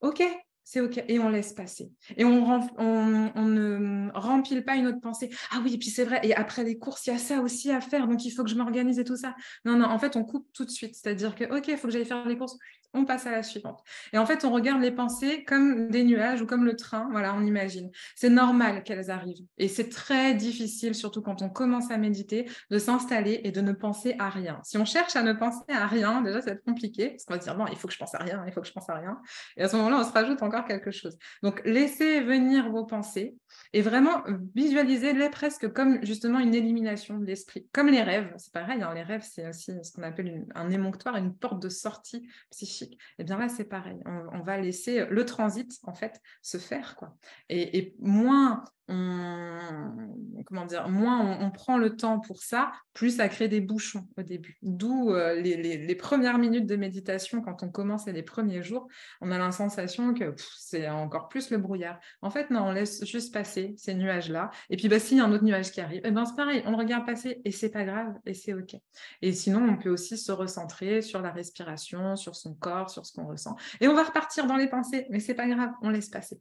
Ok, c'est OK. Et on laisse passer. Et on, ne remplit pas une autre pensée. Ah oui, et puis c'est vrai. Et après les courses, il y a ça aussi à faire. Donc il faut que je m'organise et tout ça. Non, non, en fait, on coupe tout de suite. C'est-à-dire que, OK, il faut que j'aille faire les courses on passe à la suivante. Et en fait, on regarde les pensées comme des nuages ou comme le train, voilà, on imagine. C'est normal qu'elles arrivent. Et c'est très difficile, surtout quand on commence à méditer, de s'installer et de ne penser à rien. Si on cherche à ne penser à rien, déjà, ça va être compliqué, parce qu'on va dire, bon, il faut que je pense à rien, il faut que je pense à rien. Et à ce moment-là, on se rajoute encore quelque chose. Donc, laissez venir vos pensées et vraiment visualisez-les presque comme justement une élimination de l'esprit. Comme les rêves, c'est pareil, hein, les rêves, c'est aussi ce qu'on appelle un émonctoire, une porte de sortie psychique et eh bien là, c'est pareil. On, va laisser le transit, en fait, se faire. Quoi. et moins comment dire, moins on, prend le temps pour ça, plus ça crée des bouchons au début. D'où euh, les, premières minutes de méditation, quand on commence et les premiers jours, on a la sensation que c'est encore plus le brouillard. En fait, non, on laisse juste passer ces nuages-là. Et puis, bah, s'il y a un autre nuage qui arrive, eh ben, c'est pareil, on le regarde passer et c'est pas grave et c'est OK. Et sinon, on peut aussi se recentrer sur la respiration, sur son corps, sur ce qu'on ressent. Et on va repartir dans les pensées, mais c'est pas grave, on laisse passer.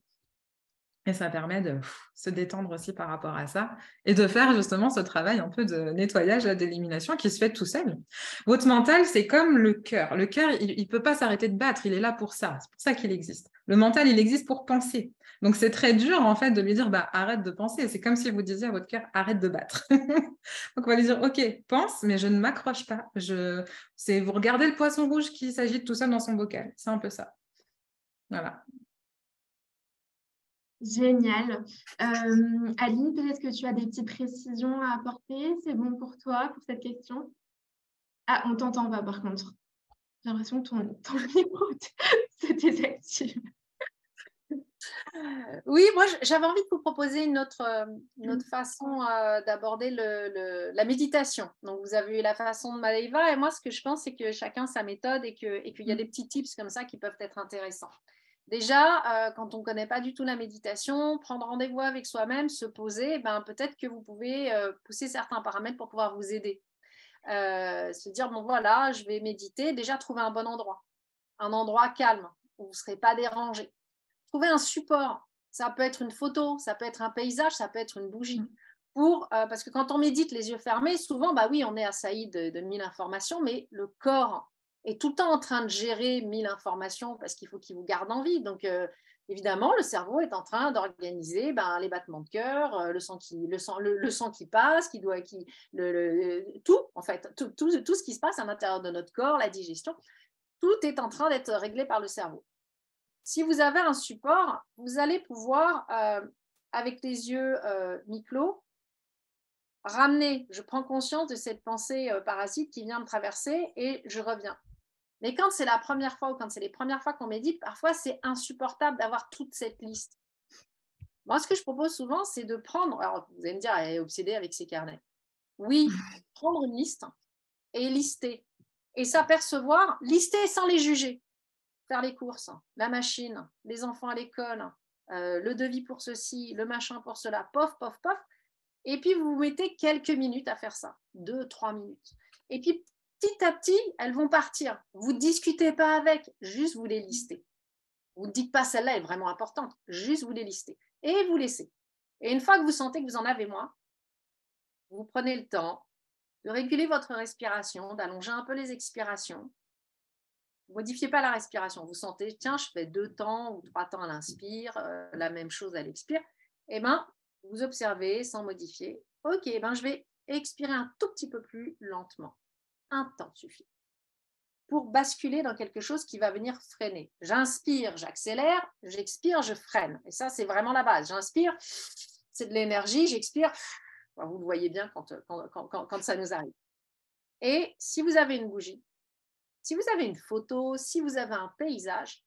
Et ça permet de se détendre aussi par rapport à ça et de faire justement ce travail un peu de nettoyage, d'élimination qui se fait tout seul. Votre mental, c'est comme le cœur. Le cœur, il ne peut pas s'arrêter de battre, il est là pour ça. C'est pour ça qu'il existe. Le mental, il existe pour penser. Donc c'est très dur en fait de lui dire bah, arrête de penser. C'est comme si vous disiez à votre cœur arrête de battre. *laughs* Donc on va lui dire ok, pense, mais je ne m'accroche pas. Je... C'est vous regardez le poisson rouge qui s'agite tout seul dans son bocal. C'est un peu ça. Voilà. Génial. Euh, Aline, peut-être que tu as des petites précisions à apporter? C'est bon pour toi pour cette question? Ah, on t'entend pas par contre. J'ai l'impression que ton, *laughs* ton micro se *laughs* désactive. Oui, moi j'avais envie de vous proposer une autre, euh, une autre façon euh, d'aborder le, la méditation. Donc vous avez eu la façon de Maleiva et moi ce que je pense c'est que chacun sa méthode et qu'il et qu'il y a mm. des petits tips comme ça qui peuvent être intéressants. Déjà, euh, quand on ne connaît pas du tout la méditation, prendre rendez-vous avec soi-même, se poser, ben, peut-être que vous pouvez pousser certains paramètres pour pouvoir vous aider. se dire, bon voilà, je vais méditer, déjà trouver un bon endroit, un endroit calme où vous ne serez pas dérangé trouver un support. Ça peut être une photo, ça peut être un paysage, ça peut être une bougie. Mm. Pour, euh, parce que quand on médite les yeux fermés, souvent, bah oui, on est assailli de, de mille informations, mais le corps est tout le temps en train de gérer mille informations parce qu'il faut qu'il vous garde en vie. Donc, euh, évidemment, le cerveau est en train d'organiser ben, les battements de cœur, euh, le, sang qui, passe, qui doit, le, tout, en fait, tout, ce qui se passe à l'intérieur de notre corps, la digestion, tout est en train d'être réglé par le cerveau. Si vous avez un support, vous allez pouvoir, euh, avec les yeux euh, mi-clos, ramener, je prends conscience de cette pensée euh, parasite qui vient me traverser et je reviens. Mais quand c'est la première fois ou quand c'est les premières fois qu'on médite, parfois c'est insupportable d'avoir toute cette liste. Moi, ce que je propose souvent, c'est de prendre, alors vous allez me dire, elle est obsédée avec ses carnets. Oui, *laughs* prendre une liste et lister. Et s'apercevoir, lister sans les juger faire les courses, la machine, les enfants à l'école, euh, le devis pour ceci, le machin pour cela, pof, pof, pof. Et puis, vous vous mettez quelques minutes à faire ça, deux, trois minutes. Et puis, petit à petit, elles vont partir. Vous ne discutez pas avec, juste vous les listez. Vous ne dites pas celle-là est vraiment importante, juste vous les listez. Et vous laissez. Et une fois que vous sentez que vous en avez moins, vous prenez le temps de réguler votre respiration, d'allonger un peu les expirations, modifiez pas la respiration. Vous sentez, tiens, je fais deux temps ou trois temps à l'inspire, euh, la même chose à l'expire. Eh bien, vous observez sans modifier. Ok, eh ben, je vais expirer un tout petit peu plus lentement. Un temps suffit. Pour basculer dans quelque chose qui va venir freiner. J'inspire, j'accélère, j'expire, je freine. Et ça, c'est vraiment la base. J'inspire, c'est de l'énergie, j'expire. Vous le voyez bien quand, quand, quand, quand ça nous arrive. Et si vous avez une bougie, si vous avez une photo, si vous avez un paysage,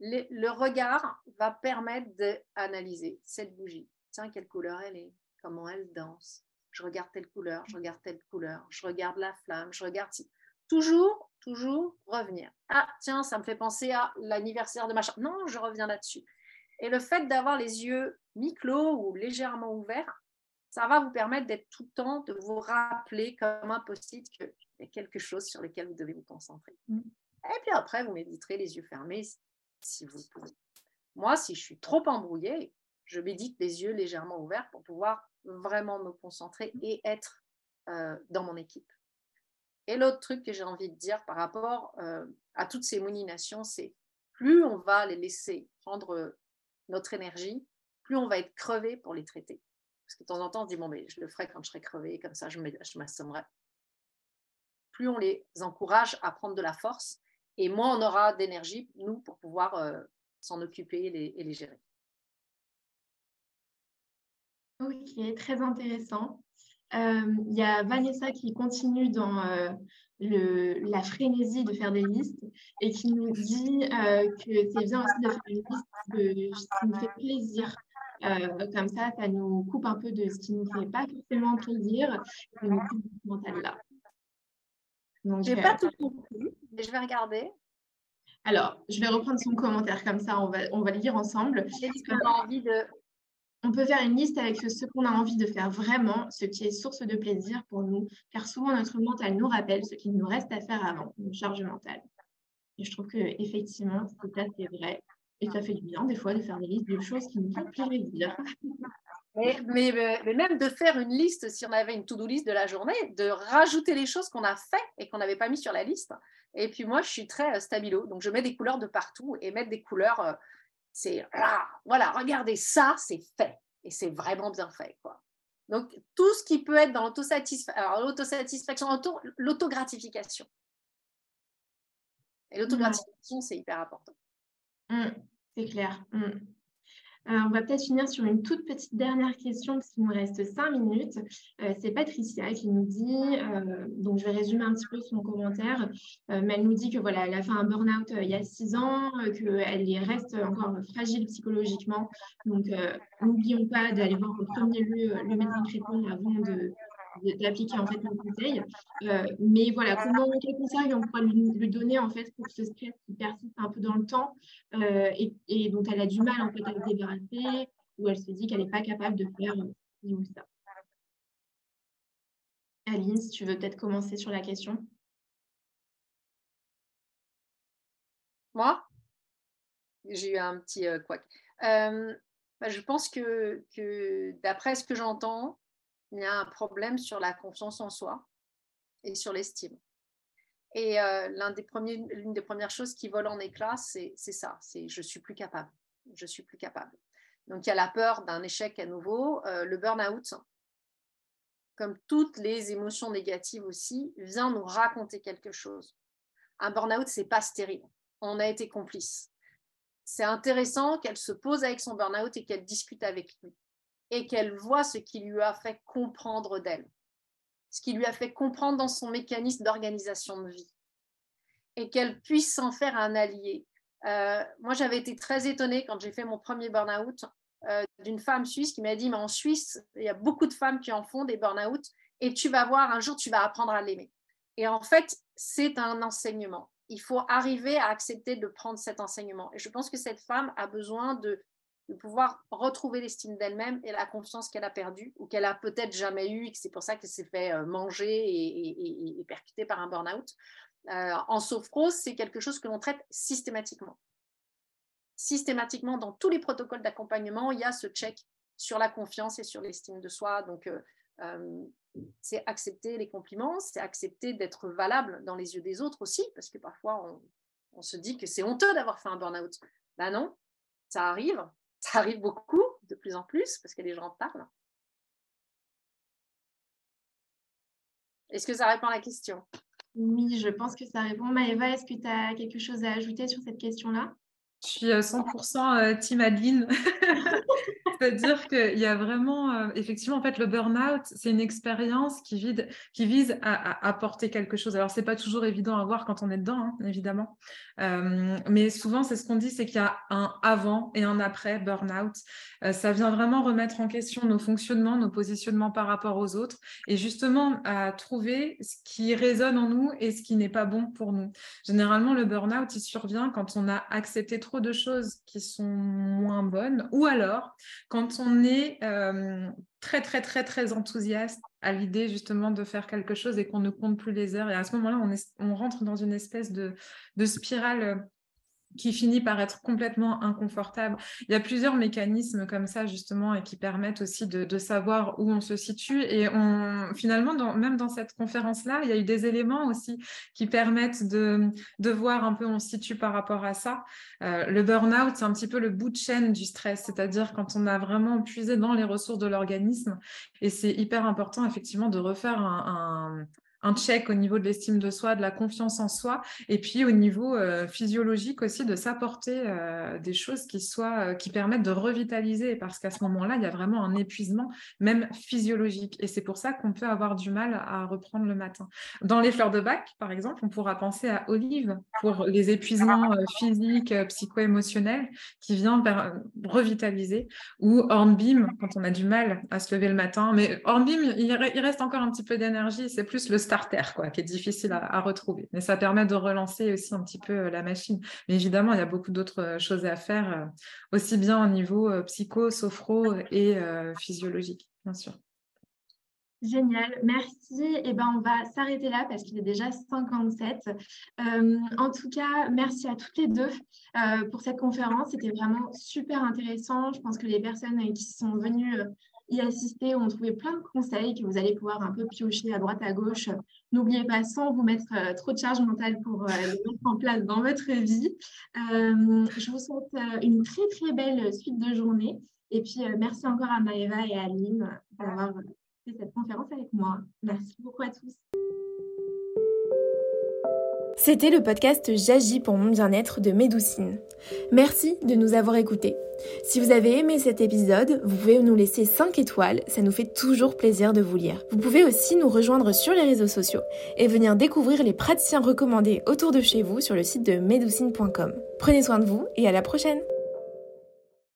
le, regard va permettre d'analyser cette bougie. Tiens, quelle couleur elle est, comment elle danse. Je regarde telle couleur, je regarde telle couleur, je regarde la flamme, je regarde si. Toujours, toujours revenir. Ah, tiens, ça me fait penser à l'anniversaire de ma chambre. Non, je reviens là-dessus. Et le fait d'avoir les yeux mi-clos ou légèrement ouverts, ça va vous permettre d'être tout le temps, de vous rappeler comme un post-it que il y a quelque chose sur lequel vous devez vous concentrer. Mm. Et puis après, vous méditerez les yeux fermés si vous pouvez. Moi, si je suis trop embrouillée, je médite les yeux légèrement ouverts pour pouvoir vraiment me concentrer et être euh, dans mon équipe. Et l'autre truc que j'ai envie de dire par rapport euh, à toutes ces mouninations, c'est plus on va les laisser prendre notre énergie, plus on va être crevé pour les traiter. Parce que de temps en temps, on se dit, bon, mais je le ferai quand je serai crevé, comme ça, je m'assommerai plus on les encourage à prendre de la force et moins on aura d'énergie, nous, pour pouvoir euh, s'en occuper et les, gérer. Ok, très intéressant. Euh, il y a Vanessa qui continue dans euh, le, la frénésie de faire des listes et qui nous dit que c'est bien aussi de faire une liste de ce qui nous fait plaisir. comme ça, ça nous coupe un peu de ce qui ne nous fait pas forcément plaisir, et nous coupe mental là. Je n'ai pas tout compris, mais je vais regarder. Alors, je vais reprendre son commentaire comme ça, on va, on va le lire ensemble. envie de... On peut faire une liste avec ce qu'on a envie de faire vraiment, ce qui est source de plaisir pour nous, car souvent notre mental nous rappelle ce qu'il nous reste à faire avant, une charge mentale. Et je trouve que effectivement, c'est vrai. Et ça fait du bien des fois de faire des listes de choses qui nous font plaisir. *laughs* Mais, mais, même de faire une liste, si on avait une to-do list de la journée, de rajouter les choses qu'on a fait et qu'on n'avait pas mis sur la liste. Et puis moi, je suis très euh, stabilo, donc je mets des couleurs de partout et mettre des couleurs, euh, c'est voilà, regardez ça, c'est fait et c'est vraiment bien fait, quoi. Donc tout ce qui peut être dans l'autosatisfaction, l'autogratification. Et l'autogratification, c'est hyper important. Mmh, c'est clair. Mmh. Euh, on va peut-être finir sur une toute petite dernière question parce qu'il nous reste cinq minutes. Euh, c'est Patricia qui nous dit, euh, donc je vais résumer un petit peu son commentaire, mais elle nous dit que voilà, elle a fait un burn-out il y a six ans, qu'elle reste encore fragile psychologiquement. Donc n'oublions pas d'aller voir au premier lieu le médecin traitant avant de d'appliquer en fait le conseil. mais voilà, comment, quel conseil on pourrait lui, donner en fait pour ce stress qui persiste un peu dans le temps et, et, dont elle a du mal en fait à se débarrasser ou elle se dit qu'elle n'est pas capable de faire ci ou ça. Aline, tu veux peut-être commencer sur la question? Moi? J'ai eu un petit quoi. Bah, je pense que d'après ce que j'entends, il y a un problème sur la confiance en soi et sur l'estime. Et euh, l'une des, premières choses qui vole en éclats, c'est ça, c'est je suis plus capable, je suis plus capable. Donc il y a la peur d'un échec à nouveau, euh, le burn-out, comme toutes les émotions négatives aussi, vient nous raconter quelque chose. Un burn-out, c'est pas stérile. On a été complice. C'est intéressant qu'elle se pose avec son burn-out et qu'elle discute avec lui et qu'elle voit ce qui lui a fait comprendre d'elle, ce qui lui a fait comprendre dans son mécanisme d'organisation de vie, et qu'elle puisse s'en faire un allié. Euh, moi, j'avais été très étonnée quand j'ai fait mon premier burn-out euh, d'une femme suisse qui m'a dit, mais en Suisse, il y a beaucoup de femmes qui en font des burn-out, et tu vas voir, un jour, tu vas apprendre à l'aimer. Et en fait, c'est un enseignement. Il faut arriver à accepter de prendre cet enseignement. Et je pense que cette femme a besoin de de pouvoir retrouver l'estime d'elle-même et la confiance qu'elle a perdue ou qu'elle a peut-être jamais eue et que c'est pour ça qu'elle s'est fait euh, manger et, percuter par un burn-out. Euh, en sophrose, c'est quelque chose que l'on traite systématiquement. Systématiquement, dans tous les protocoles d'accompagnement, il y a ce check sur la confiance et sur l'estime de soi. Donc, euh, c'est accepter les compliments, c'est accepter d'être valable dans les yeux des autres aussi, parce que parfois, on se dit que c'est honteux d'avoir fait un burn-out. Ben non, ça arrive, ça arrive beaucoup, de plus en plus, parce que les gens parlent. Est-ce que ça répond à la question? Oui, je pense que ça répond. Maëva, est-ce que tu as quelque chose à ajouter sur cette question-là? Je suis 100% euh, team Adeline. *laughs* C'est-à-dire qu'il y a vraiment, euh, effectivement, en fait, le burn-out, c'est une expérience qui, vise à, apporter quelque chose. Alors, c'est pas toujours évident à voir quand on est dedans, hein, évidemment. Euh, mais souvent, c'est ce qu'on dit, c'est qu'il y a un avant et un après burn-out. Euh, ça vient vraiment remettre en question nos fonctionnements, nos positionnements par rapport aux autres et justement à trouver ce qui résonne en nous et ce qui n'est pas bon pour nous. Généralement, le burn-out, il survient quand on a accepté trop de choses qui sont moins bonnes ou alors quand on est euh, très, très, très, très enthousiaste à l'idée justement de faire quelque chose et qu'on ne compte plus les heures. Et à ce moment-là, on, on rentre dans une espèce de, spirale qui finit par être complètement inconfortable. Il y a plusieurs mécanismes comme ça justement et qui permettent aussi de, savoir où on se situe. Et finalement, même dans cette conférence-là, il y a eu des éléments aussi qui permettent de, voir un peu où on se situe par rapport à ça. Euh, le burn-out, c'est un petit peu le bout de chaîne du stress, c'est-à-dire quand on a vraiment puisé dans les ressources de l'organisme. Et c'est hyper important effectivement de refaire un check au niveau de l'estime de soi, de la confiance en soi, et puis au niveau euh, physiologique aussi de s'apporter euh, des choses qui soient euh, qui permettent de revitaliser, parce qu'à ce moment-là, il y a vraiment un épuisement, même physiologique, et c'est pour ça qu'on peut avoir du mal à reprendre le matin. Dans les fleurs de bac, par exemple, on pourra penser à Olive pour les épuisements physiques, psycho-émotionnels, qui vient revitaliser, ou Hornbeam quand on a du mal à se lever le matin, mais Hornbeam, il, il reste encore un petit peu d'énergie, c'est plus le start quoi, qui est difficile à, retrouver. Mais ça permet de relancer aussi un petit peu euh, la machine. Mais évidemment, il y a beaucoup d'autres euh, choses à faire, euh, aussi bien au niveau psycho, sophro et physiologique, bien sûr. Génial, merci. Eh ben, on va s'arrêter là parce qu'il est déjà 57. en tout cas, merci à toutes les deux pour cette conférence. C'était vraiment super intéressant. Je pense que les personnes qui sont venues y assister. On trouvait plein de conseils que vous allez pouvoir un peu piocher à droite, à gauche. N'oubliez pas, sans vous mettre euh, trop de charge mentale pour euh, le mettre en place dans votre vie. Euh, je vous souhaite une très, très belle suite de journée. Et puis, merci encore à Maëva et à Aline d'avoir fait cette conférence avec moi. Merci beaucoup à tous. C'était le podcast J'agis pour mon bien-être de Médoucine. Merci de nous avoir écoutés. Si vous avez aimé cet épisode, vous pouvez nous laisser 5 étoiles, ça nous fait toujours plaisir de vous lire. Vous pouvez aussi nous rejoindre sur les réseaux sociaux et venir découvrir les praticiens recommandés autour de chez vous sur le site de medoucine.com. Prenez soin de vous et à la prochaine